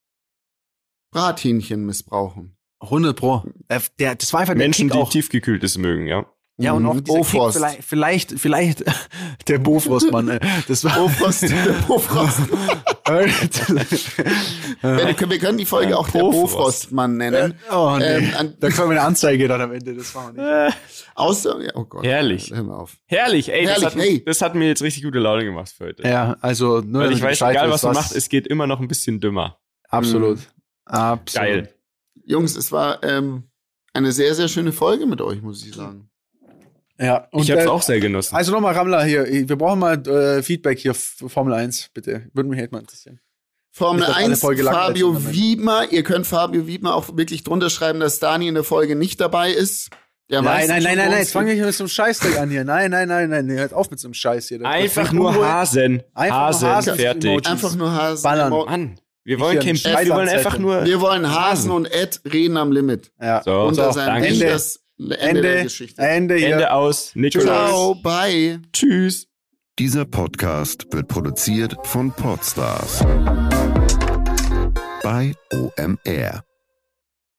Brathähnchen missbrauchen. 100 Pro. Äh, Der, das war einfach der Menschen, Kick die auch. tiefgekühltes mögen, ja. Ja, und Mhm. auch dieser Kick, Bofrost. vielleicht, vielleicht, vielleicht der Bofrostmann. äh, Das war. Bofrost, der Bofrost. wir, können, wir können die Folge auch der Bofrost. Bofrostmann nennen. oh, nee. Ähm, an- da kommen wir eine Anzeige dann am Ende. Das war nicht. Äh, Außer, ja, oh Gott. Herrlich. Hör mal auf. herrlich, ey, Herrlich, das, hat, ey. das hat mir jetzt richtig gute Laune gemacht für heute. Ja, also nur Weil ich weiß, egal weißt, was du machst, es geht immer noch ein bisschen dümmer. Absolut. Absolut. Geil. Jungs, es war ähm, eine sehr, sehr schöne Folge mit euch, muss ich sagen. Ja, und ich hab's äh, auch sehr genossen. Also nochmal, Rammler hier. Wir brauchen mal äh, Feedback hier für Formel 1, bitte. Würde mich echt mal interessieren. Formel Nicht, dass alle 1, voll gelangweilt Fabio. Wiedmer. Ihr könnt Fabio Wiedmer auch wirklich drunter schreiben, dass Dani in der Folge nicht dabei ist. Der Nein, nein, nein, nein, nein, es jetzt fangen wir geht. nicht mit so einem Scheißdreck an hier. Nein, nein, nein, nein, hört auf mit so einem Scheiß hier. Das Einfach nur. Hasen. Einfach nur Hasen, Hasen- fertig. Emojis. Einfach nur Hasen. Ballern. Mann, wir Ich wollen kein ein Beef, wir wollen einfach nur. Wir wollen Hasen und Ed reden am Limit. Ja. So, Unter so, danke. Ende, Ende. Ende, der Geschichte. Ende hier. Ende aus. Nikolaus. Ciao, bye. Tschüss. Dieser Podcast wird produziert von Podstars bei OMR.